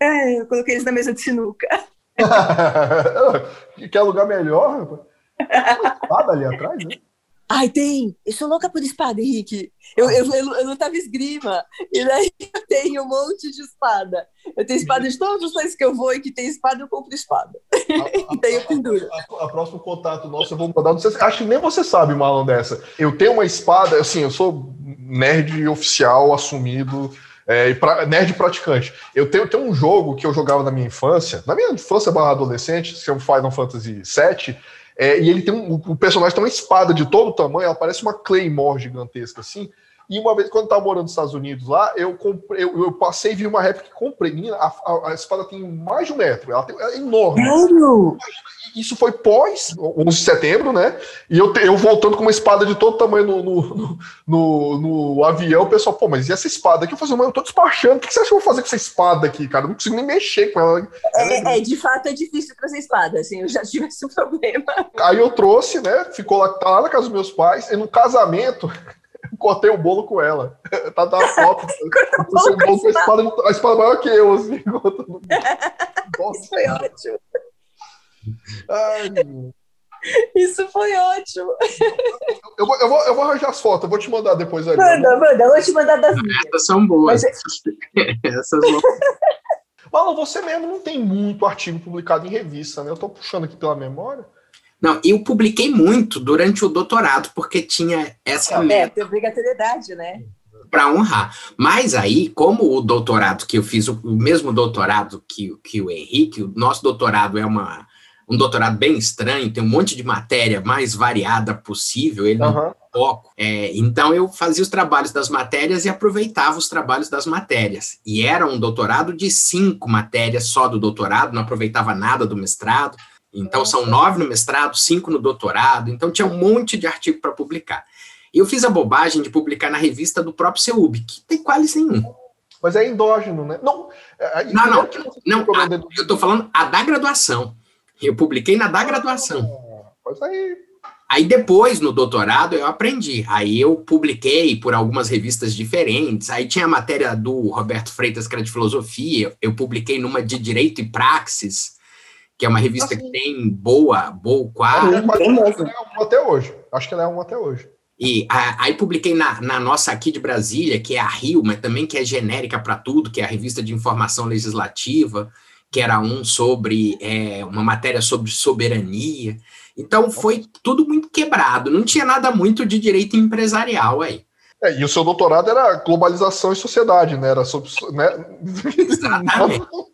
É, eu coloquei eles na mesa de sinuca. Quer lugar melhor, rapaz? espada ali atrás, né? Ai, tem! Eu sou louca por espada, Henrique. Eu, eu, eu, eu lutava esgrima, e daí eu tenho um monte de espada. Eu tenho espada de todos os países que eu vou e que tem espada, eu compro espada. A, e daí eu penduro. A, a, a, próximo contato nosso eu vou mandar. Sei, acho que nem você sabe, Marlon, dessa. Eu tenho uma espada, assim, eu sou nerd oficial assumido é, e pra, nerd praticante. Eu tenho, tenho um jogo que eu jogava na minha infância, na minha infância barra adolescente, que é o Final Fantasy VII, é, e ele tem um, o personagem tem uma espada de todo tamanho, ela parece uma Claymore gigantesca, assim. E uma vez, quando eu tava morando nos Estados Unidos lá, eu comprei, eu, eu passei e vi uma réplica que comprei. Menina, a, a, a, espada tem mais de um metro, ela, tem, é enorme. Sério? Isso foi pós 11 de setembro, né? E eu, eu voltando com uma espada de todo tamanho no, no, no, no avião, o pessoal, pô, mas e essa espada aqui? Eu falei, mas eu tô despachando, o que você acha que eu vou fazer com essa espada aqui, cara? Eu não consigo nem mexer com ela. É, é, de fato é difícil trazer espada, assim, eu já tive esse problema. Aí eu trouxe, né? Ficou lá, tá lá na casa dos meus pais, e no casamento, cortei o bolo com ela. Tá na foto. eu bolo com a espada, a espada maior que eu, assim. Isso foi ótimo. Ai, Isso foi ótimo. Eu vou, eu, vou, eu vou arranjar as fotos, eu vou te mandar depois ali. Manda, manda, eu vou te mandar das minhas. Essas são boas. Mas... Essas Malo, você mesmo não tem muito artigo publicado em revista, né? Eu tô puxando aqui pela memória. Não, eu publiquei muito durante o doutorado, porque tinha essa é, meta. É, obrigatoriedade, né? Para honrar. Mas aí, como o doutorado que eu fiz, o mesmo doutorado que, que o Henrique, o nosso doutorado é uma um doutorado bem estranho, tem um monte de matéria mais variada possível, ele uhum. não foco. É, então eu fazia os trabalhos das matérias e aproveitava os trabalhos das matérias. E era um doutorado de cinco matérias só do doutorado, não aproveitava nada do mestrado. Então são nove no mestrado, cinco no doutorado. Então tinha um monte de artigo para publicar. Eu fiz a bobagem de publicar na revista do próprio CEUB, que tem quase nenhum. Mas é endógeno, né? Não, é, não, não, não a, eu estou falando a da graduação. Eu publiquei na da graduação. Pois aí. Aí depois, no doutorado, eu aprendi. Aí eu publiquei por algumas revistas diferentes. Aí tinha a matéria do Roberto Freitas, que era de filosofia. Eu publiquei numa de Direito e Praxis, que é uma revista que tem boa, boa quadro. É, é um até hoje. Acho que ela é um até hoje. E a, aí publiquei na, na, nossa aqui de Brasília, que é a Rio, mas também que é genérica para tudo, que é a revista de informação legislativa que era um sobre é, uma matéria sobre soberania. Então foi tudo muito quebrado, não tinha nada muito de direito empresarial aí. É, e o seu doutorado era globalização e sociedade, né? Era sobre. Né? Exatamente.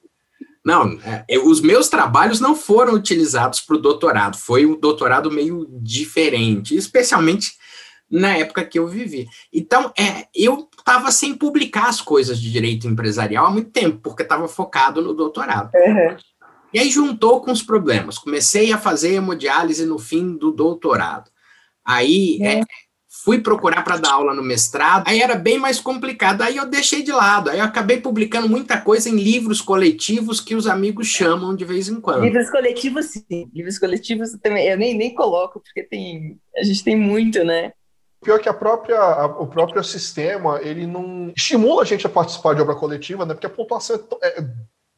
Não, é, os meus trabalhos não foram utilizados para o doutorado, foi um doutorado meio diferente, especialmente na época que eu vivi. Então, é, eu estava sem publicar as coisas de direito empresarial há muito tempo, porque estava focado no doutorado. Uhum. E aí juntou com os problemas. Comecei a fazer hemodiálise no fim do doutorado. Aí é. É, fui procurar para dar aula no mestrado, aí era bem mais complicado. Aí eu deixei de lado. Aí eu acabei publicando muita coisa em livros coletivos que os amigos chamam de vez em quando. Livros coletivos, sim. Livros coletivos também. Eu nem, nem coloco, porque tem, a gente tem muito, né? Pior que a própria, a, o próprio sistema, ele não estimula a gente a participar de obra coletiva, né? Porque a pontuação é, é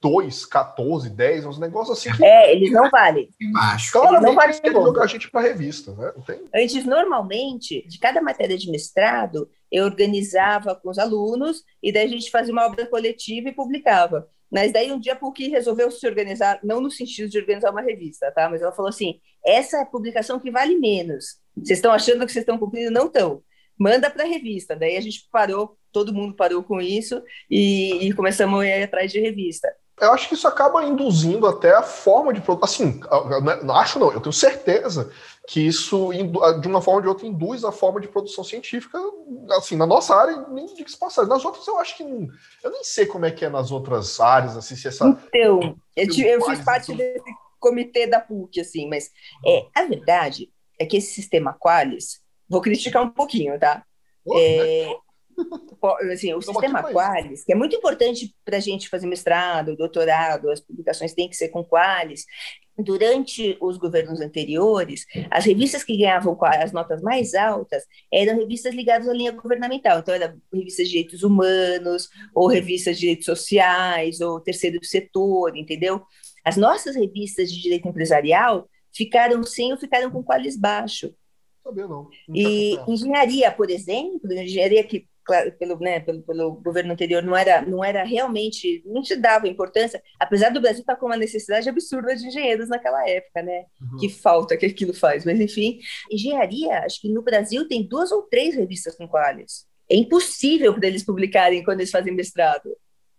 2, 14, 10, uns negócios assim. Que... É, eles não valem. Baixo. Claramente, não vale jogar a gente para revista, né? Tem... Antes, normalmente, de cada matéria de mestrado, eu organizava com os alunos e daí a gente fazia uma obra coletiva e publicava. Mas daí um dia a PUC resolveu se organizar, não no sentido de organizar uma revista, tá? Mas ela falou assim: essa é a publicação que vale menos. Vocês estão achando que vocês estão cumprindo? Não estão. Manda para a revista. Daí a gente parou, todo mundo parou com isso e, e começamos a ir atrás de revista. Eu acho que isso acaba induzindo até a forma de produção. Assim, não acho não, eu tenho certeza que isso, de uma forma ou de outra, induz a forma de produção científica, assim, na nossa área, nem de que se passar. Nas outras, eu acho que. Não, eu nem sei como é que é nas outras áreas, assim, se essa. Então, eu, eu fiz parte desse comitê da PUC, assim, mas é, a verdade é que esse sistema Qualis, vou criticar um pouquinho, tá? é, né? Assim, o sistema Qualis, que é muito importante para a gente fazer mestrado, doutorado, as publicações têm que ser com Qualis. Durante os governos anteriores, as revistas que ganhavam as notas mais altas eram revistas ligadas à linha governamental. Então, era revistas de direitos humanos, ou revistas de direitos sociais, ou terceiro setor, entendeu? As nossas revistas de direito empresarial ficaram sem ou ficaram com qualis baixo. Sabia não. não e engenharia, por exemplo, engenharia que pelo, né, pelo, pelo, governo anterior não era, não era realmente, não te dava importância, apesar do Brasil estar com uma necessidade absurda de engenheiros naquela época, né? Uhum. Que falta que aquilo faz, mas enfim, engenharia, acho que no Brasil tem duas ou três revistas com qualis. É impossível para eles publicarem quando eles fazem mestrado.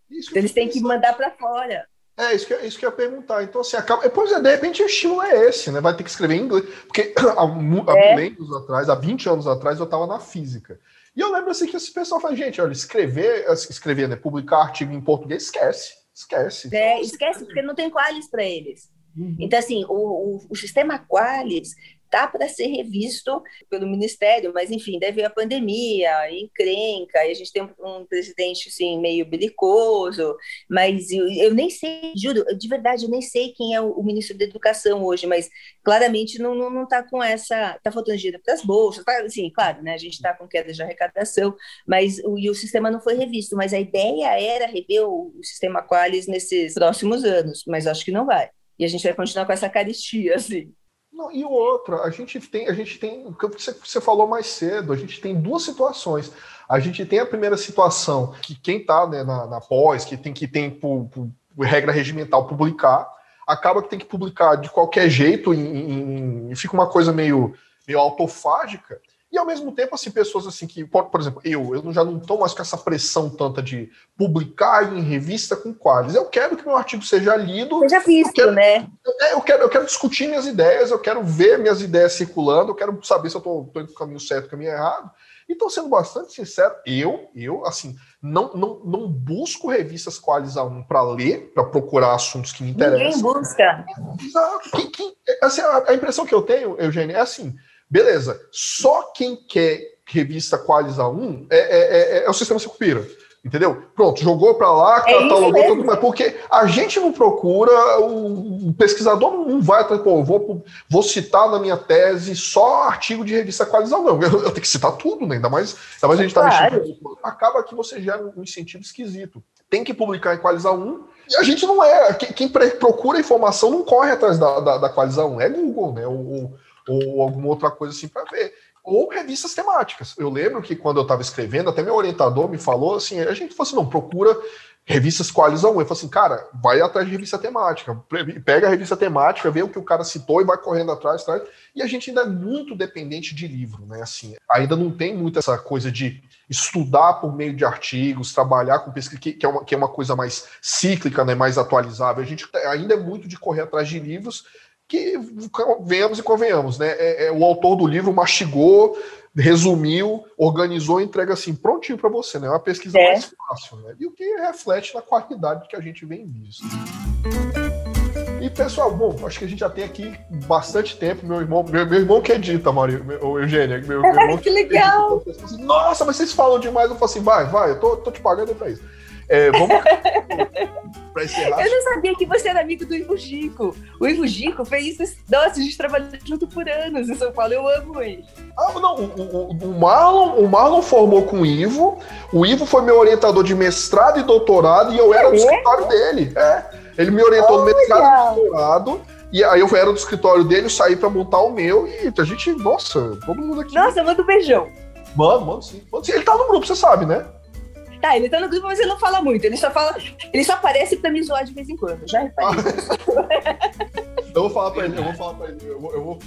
Isso eles têm que mandar para fora. É, isso que, isso que eu ia perguntar. Então, assim, acaba. Pois é, de repente o estímulo é esse, né? Vai ter que escrever em inglês. Porque há, há é. anos atrás, há 20 anos atrás, eu estava na física. E eu lembro assim que esse pessoal fala, gente, olha, escrever, escrever, né, publicar artigo em português, esquece, esquece. É, esquece, porque não tem qualis para eles. Uhum. Então, assim, o, o, o sistema Qualis está para ser revisto pelo Ministério, mas enfim, deve a pandemia, encrenca, e a gente tem um, presidente assim, meio belicoso, mas eu, eu, nem sei, juro, de verdade, eu nem sei quem é o, o ministro da Educação hoje, mas claramente não está não, não tá com essa, está faltando dinheiro para as bolsas, tá, assim, claro, né, a gente está com queda de arrecadação, mas o, e o sistema não foi revisto, mas a ideia era rever o, o sistema Qualis nesses próximos anos, mas acho que não vai. E a gente vai continuar com essa caristia, assim. Não, e outra, a gente tem, a gente tem, o que você, falou mais cedo, a gente tem duas situações. A gente tem a primeira situação, que quem está né, na, na pós, que tem que tem por, por, regra regimental publicar, acaba que tem que publicar de qualquer jeito e fica uma coisa meio, meio autofágica. E ao mesmo tempo, assim, pessoas assim que, por, exemplo, eu, eu já não estou mais com essa pressão tanta de publicar em revista com quais. Eu quero que meu artigo seja lido. Seja visto, quero, né? É, eu quero, eu quero discutir minhas ideias, eu quero ver minhas ideias circulando, eu quero saber se eu estou indo no caminho certo, caminho errado. E estou sendo bastante sincero, eu, eu, assim, não, não, não busco revistas quais a um para ler, para procurar assuntos que me interessam. Ninguém busca. Exato. Quem, quem, assim, a, a impressão que eu tenho, Eugênio, é assim Beleza. Só quem quer revista Qualis A1 é, é, é, é o sistema Secupira. Entendeu? Pronto, jogou para lá, é catalogou tudo, mas porque a gente não procura, o pesquisador não vai atrás, pô, vou, vou citar na minha tese só artigo de revista qualizada, não. Eu, eu tenho que citar tudo, né? Ainda mais, ainda mais a gente está claro. mexendo. Acaba que você gera um incentivo esquisito. Tem que publicar em Qualizar 1, e a gente não é. Quem, quem procura informação não corre atrás da, da, da Qualizar 1, é Google, né? O, ou alguma outra coisa assim para ver. Ou revistas temáticas. Eu lembro que quando eu estava escrevendo, até meu orientador me falou assim: a gente falou assim, não, procura revistas quais. Eu falei assim, cara, vai atrás de revista temática. Pega a revista temática, vê o que o cara citou e vai correndo atrás, atrás. E a gente ainda é muito dependente de livro, né? Assim, ainda não tem muito essa coisa de estudar por meio de artigos, trabalhar com pesquisa, que, é, uma, que é uma coisa mais cíclica, né? mais atualizável. A gente ainda é muito de correr atrás de livros que venhamos e convenhamos, né? É, é, o autor do livro mastigou, resumiu, organizou e entrega assim, prontinho para você, né? É uma pesquisa é. mais fácil, né? E o que reflete na qualidade que a gente vem visto. E pessoal, bom, acho que a gente já tem aqui bastante tempo. Meu irmão, meu, meu irmão que edita, Maria, o Eugênio, meu, meu irmão que, que legal! Edita, assim, Nossa, mas vocês falam demais. Eu falo assim, vai, vai, eu tô, tô te pagando para isso. É, vamos para encerrar. Eu não sabia que você era amigo do Ivo Gico. O Ivo Gico fez isso. Nossa, a gente trabalhou junto por anos em São Paulo. Eu amo ele. Ah, não, o, o, o, Marlon, o Marlon formou com o Ivo. O Ivo foi meu orientador de mestrado e doutorado e eu era do é? escritório dele. É. Ele me orientou Olha. no mestrado e doutorado. E aí eu era do escritório dele, saí para montar o meu e a gente, nossa, todo mundo aqui. Nossa, manda um beijão. Mano, mano, sim. Mano, sim. Ele tá no grupo, você sabe, né? Tá, ele tá no grupo, mas ele não fala muito. Ele só fala. Ele só aparece pra me zoar de vez em quando. Já reparei. eu vou falar pra ele, eu vou falar pra ele. Eu vou, eu vou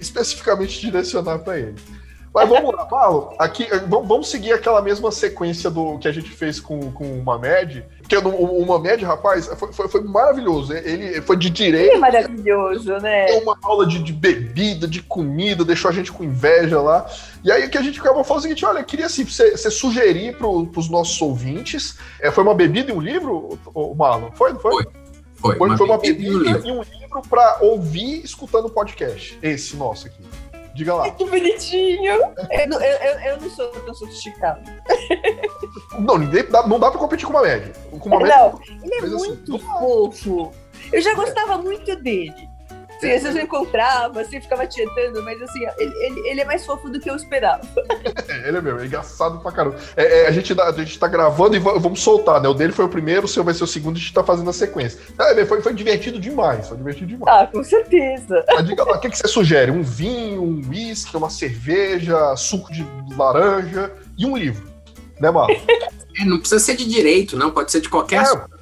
especificamente direcionar pra ele. Mas vamos lá, Paulo. Aqui, vamos seguir aquela mesma sequência do que a gente fez com, com o Mamed. Porque o, o Mamed, rapaz, foi, foi, foi, maravilhoso. Ele foi de direito. É maravilhoso, né? Deu uma aula de, de, bebida, de comida, deixou a gente com inveja lá. E aí o que a gente acabou falando é o seguinte: olha, eu queria assim, você, você sugerir para os nossos ouvintes. É, foi uma bebida e um livro, o Marlon? Foi, não foi? Foi. Foi, foi uma, foi uma bebida, bebida e um livro para ouvir escutando o podcast. Esse nosso aqui. Diga lá. Que bonitinho. Eu, eu, eu, eu não sou tão sofisticado. Não, ninguém dá, não dá pra competir com uma média. Com uma média não, ele é assim, muito assim, fofo. Eu já gostava muito dele. Assim, às vezes eu encontrava, assim, ficava tietando, mas assim, ele, ele, ele, é mais fofo do que eu esperava. É, ele é meu, é engraçado pra caramba. É, é, a, gente, a gente tá gravando e vamos soltar, né? O dele foi o primeiro, o seu vai ser o segundo, a gente tá fazendo a sequência. É, foi, foi divertido demais, foi divertido demais. Ah, com certeza. Mas diga lá, o que, que você sugere? Um vinho, um uísque, uma cerveja, suco de laranja e um livro, né, Marlon? É, não precisa ser de direito, não, pode ser de qualquer é.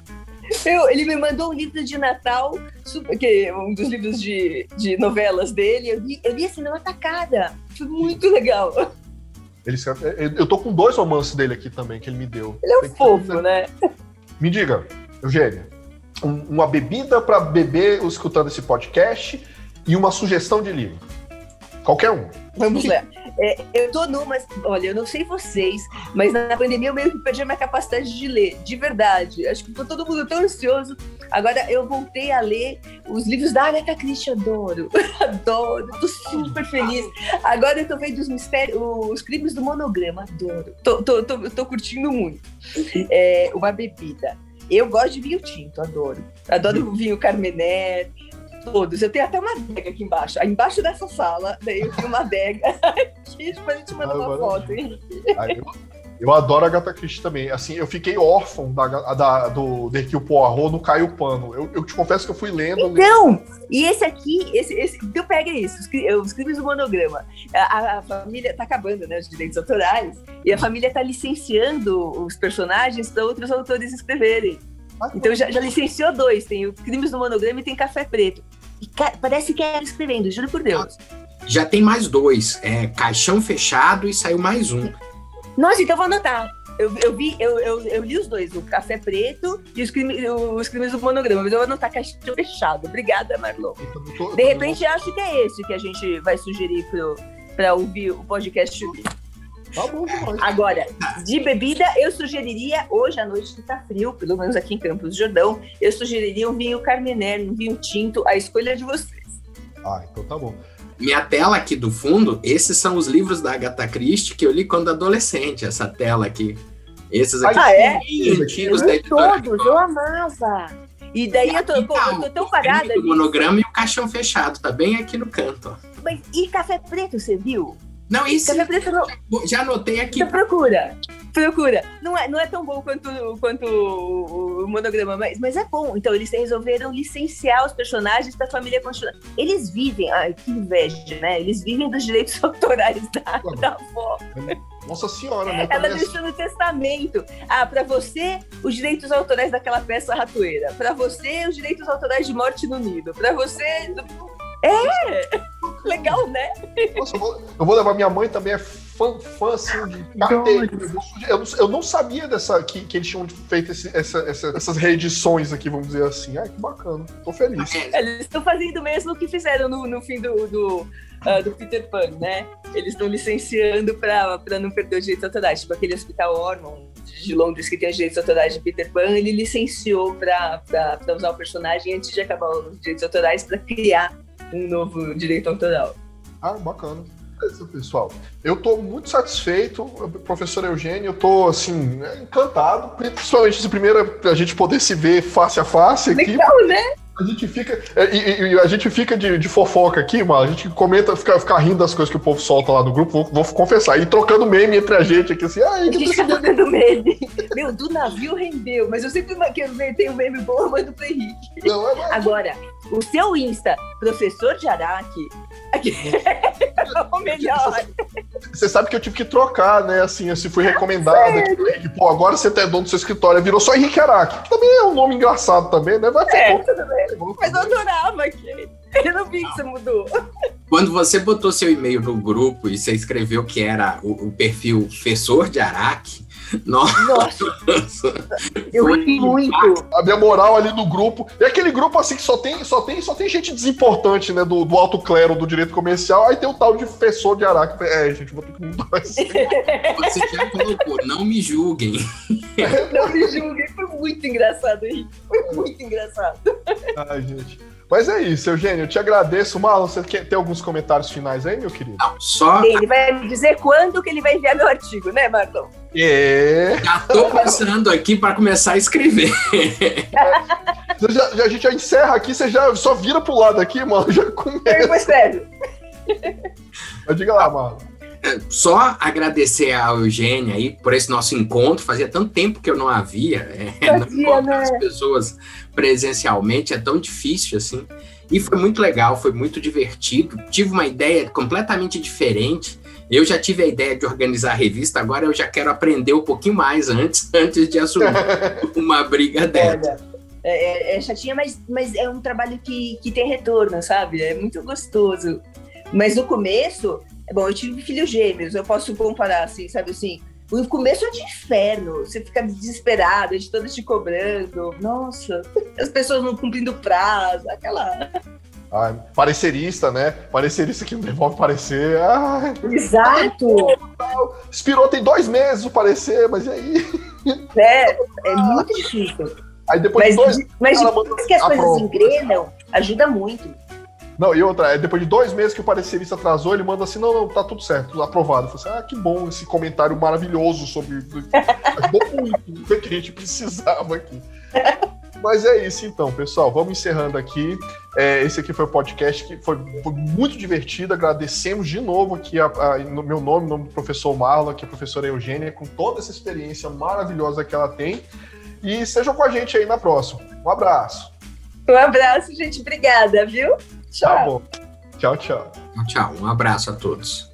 Eu, ele me mandou um livro de Natal, que é um dos livros de, de novelas dele. Eu li, eu li assim numa tacada. Foi muito legal. Ele, eu tô com dois romances dele aqui também, que ele me deu. Ele é um fofo, né? Me diga, Eugênia, um, uma bebida para beber escutando esse podcast e uma sugestão de livro. Qualquer um. Vamos lá. É, eu tô numa. Olha, eu não sei vocês, mas na pandemia eu meio que perdi a minha capacidade de ler, de verdade. Acho que todo mundo tão ansioso. Agora eu voltei a ler os livros da Agatha Christie, adoro. adoro. Tô super feliz. Agora eu tô vendo os mistérios, os crimes do monograma, adoro. Tô, tô, tô, tô curtindo muito. É, uma bebida. Eu gosto de vinho tinto, adoro. Adoro vinho Carmener, todos. Eu tenho até uma adega aqui embaixo. Embaixo dessa sala, daí eu tenho uma adega. aqui, depois a gente manda uma foto, hein? eu, eu adoro a Gata Christie também. Assim, eu fiquei órfão da, da, do Derquil Poirot no Caio Pano. Eu, eu te confesso que eu fui lendo. Então, e esse aqui, esse, esse, então pega isso, os, os crimes do monograma. A, a, família tá acabando, né, os direitos autorais, e a família tá licenciando os personagens para outros autores escreverem. Então já, já, licenciou dois, tem o Crimes do Monograma e tem Café Preto. E ca parece que é escrevendo, juro por Deus. Já tem mais dois, é Caixão Fechado e saiu mais um. Nossa, então vou anotar. Eu, eu vi, eu, eu, eu, li os dois, o Café Preto e os crimes, os crimes do monograma, mas eu vou anotar caixão fechado. Obrigada, Marlon. De repente, acho que é esse que a gente vai sugerir para ouvir o podcast Tá bom demais. Agora, de bebida, eu sugeriria, hoje à noite que tá frio, pelo menos aqui em Campos do Jordão, eu sugeriria um vinho Carmener, um vinho tinto, a escolha de vocês. Ah, então tá bom. Minha tela aqui do fundo, esses são os livros da Agatha Christie que eu li quando adolescente, essa tela aqui. Esses aqui ah, é? antigos da Todos, eu amava. E daí eu tô, pô, tá eu tô tão parada. O monograma e o caixão fechado, tá bem aqui no canto. Ó. Mas e café preto, você viu? Não, isso. Já anotei aqui. Então procura. Procura. Não é, não é tão bom quanto, quanto o, o monograma, mas, mas é bom. Então, eles resolveram licenciar os personagens para a família continuar. Eles vivem, ai, que inveja, né? Eles vivem dos direitos autorais da, da avó. Nossa senhora, né? Ela deixou no testamento. Ah, para você, os direitos autorais daquela peça ratoeira. Para você, os direitos autorais de morte no nido. Para você. É! Legal, né? Nossa, eu, vou, eu, vou, levar minha mãe também, é fã, fã assim, de carteira. Eu, eu, não sabia dessa, que, que eles tinham feito esse, essa, essa, essas reedições aqui, vamos dizer assim. Ai, que bacana. Tô feliz. É, eles estão fazendo mesmo o que fizeram no, no fim do, do, uh, do Peter Pan, né? Eles estão licenciando para não perder os direitos autorais. Tipo aquele hospital Ormond de Londres que tem os direitos autorais de Peter Pan, ele licenciou para usar o personagem antes de acabar os direitos autorais para criar um novo direito autoral. Ah, bacana. Isso, pessoal. Eu estou muito satisfeito, professor Eugênio, eu estou assim, encantado, principalmente se primeiro a gente poder se ver face a face aqui. Legal, né? A gente fica, é, e, e, a gente fica de, de, fofoca aqui, mano. A gente comenta, fica, fica rindo das coisas que o povo solta lá no grupo, vou, vou confessar. E trocando meme entre a gente aqui, assim, ai, que A gente fica trocando meme. Meu, do navio rendeu, mas eu sempre que eu tenho meme bom, eu mando pro Henrique. Não, é Agora, o seu Insta, professor de Araque, é o melhor. Você sabe que eu tive que trocar, né? Assim, assim fui recomendado. Aqui, pô, agora você tá dono do seu escritório, virou só Henrique Araque. Que também é um nome engraçado também, né? Vai é, tudo bem. Mas eu adorava aqui. Eu não vi que você mudou. Quando você botou seu e-mail no grupo e você escreveu que era o, o perfil Fessor de Araque, nossa! Nossa. Eu ri muito. A minha moral ali no grupo. É aquele grupo assim que só tem, só tem, só tem gente desimportante, né? Do, do alto clero do direito comercial. Aí tem o tal de professor de Araque. É, gente, vou ter que mudar isso. Você já colocou, não me julguem. não me julguem, foi muito engraçado, Henrique. Foi muito engraçado. Ai, gente. Mas é isso, Eugênio, eu te agradeço. Marlon, você quer ter alguns comentários finais aí, meu querido? Não, só. Ele vai me dizer quando que ele vai enviar meu artigo, né, Marlon? É. Já tô pensando aqui para começar a escrever. já, já, a gente já encerra aqui, você já só vira pro lado aqui, mano. Já começa. Eu sério. Mas diga lá, Marlon. Só agradecer a Eugênia aí por esse nosso encontro. Fazia tanto tempo que eu não havia, é, não né? as pessoas presencialmente, é tão difícil assim. E foi muito legal, foi muito divertido. Tive uma ideia completamente diferente. Eu já tive a ideia de organizar a revista, agora eu já quero aprender um pouquinho mais antes, antes de assumir uma briga dessa. É, é, é chatinha, mas, mas é um trabalho que, que tem retorno, sabe? É muito gostoso. Mas no começo, Bom, eu tive filhos gêmeos, eu posso comparar assim, sabe assim? O começo é de inferno, você fica desesperado, de todas te cobrando. Nossa, as pessoas não cumprindo prazo, aquela. Ah, parecerista, né? Parecerista que não devolve parecer. Ah, Exato! expirou tem dois meses o parecer, mas e aí? É, é muito difícil. Aí depois Mas, de dois. mas depois que as coisas engrenam, ajuda muito. Não, e outra, é depois de dois meses que o parecerista atrasou, ele manda assim: não, não, tá tudo certo, aprovado. Eu falei assim, ah, que bom esse comentário maravilhoso sobre. Ajudou muito, foi o que a gente precisava aqui. Mas é isso então, pessoal. Vamos encerrando aqui. É, esse aqui foi o podcast que foi, foi muito divertido. Agradecemos de novo aqui a, a- no meu nome, no nome do professor Marlon, aqui a professora Eugênia, com toda essa experiência maravilhosa que ela tem. E sejam com a gente aí na próxima. Um abraço. Um abraço, gente. Obrigada, viu? Tá bom. Tchau, tchau. Tchau, um abraço a todos.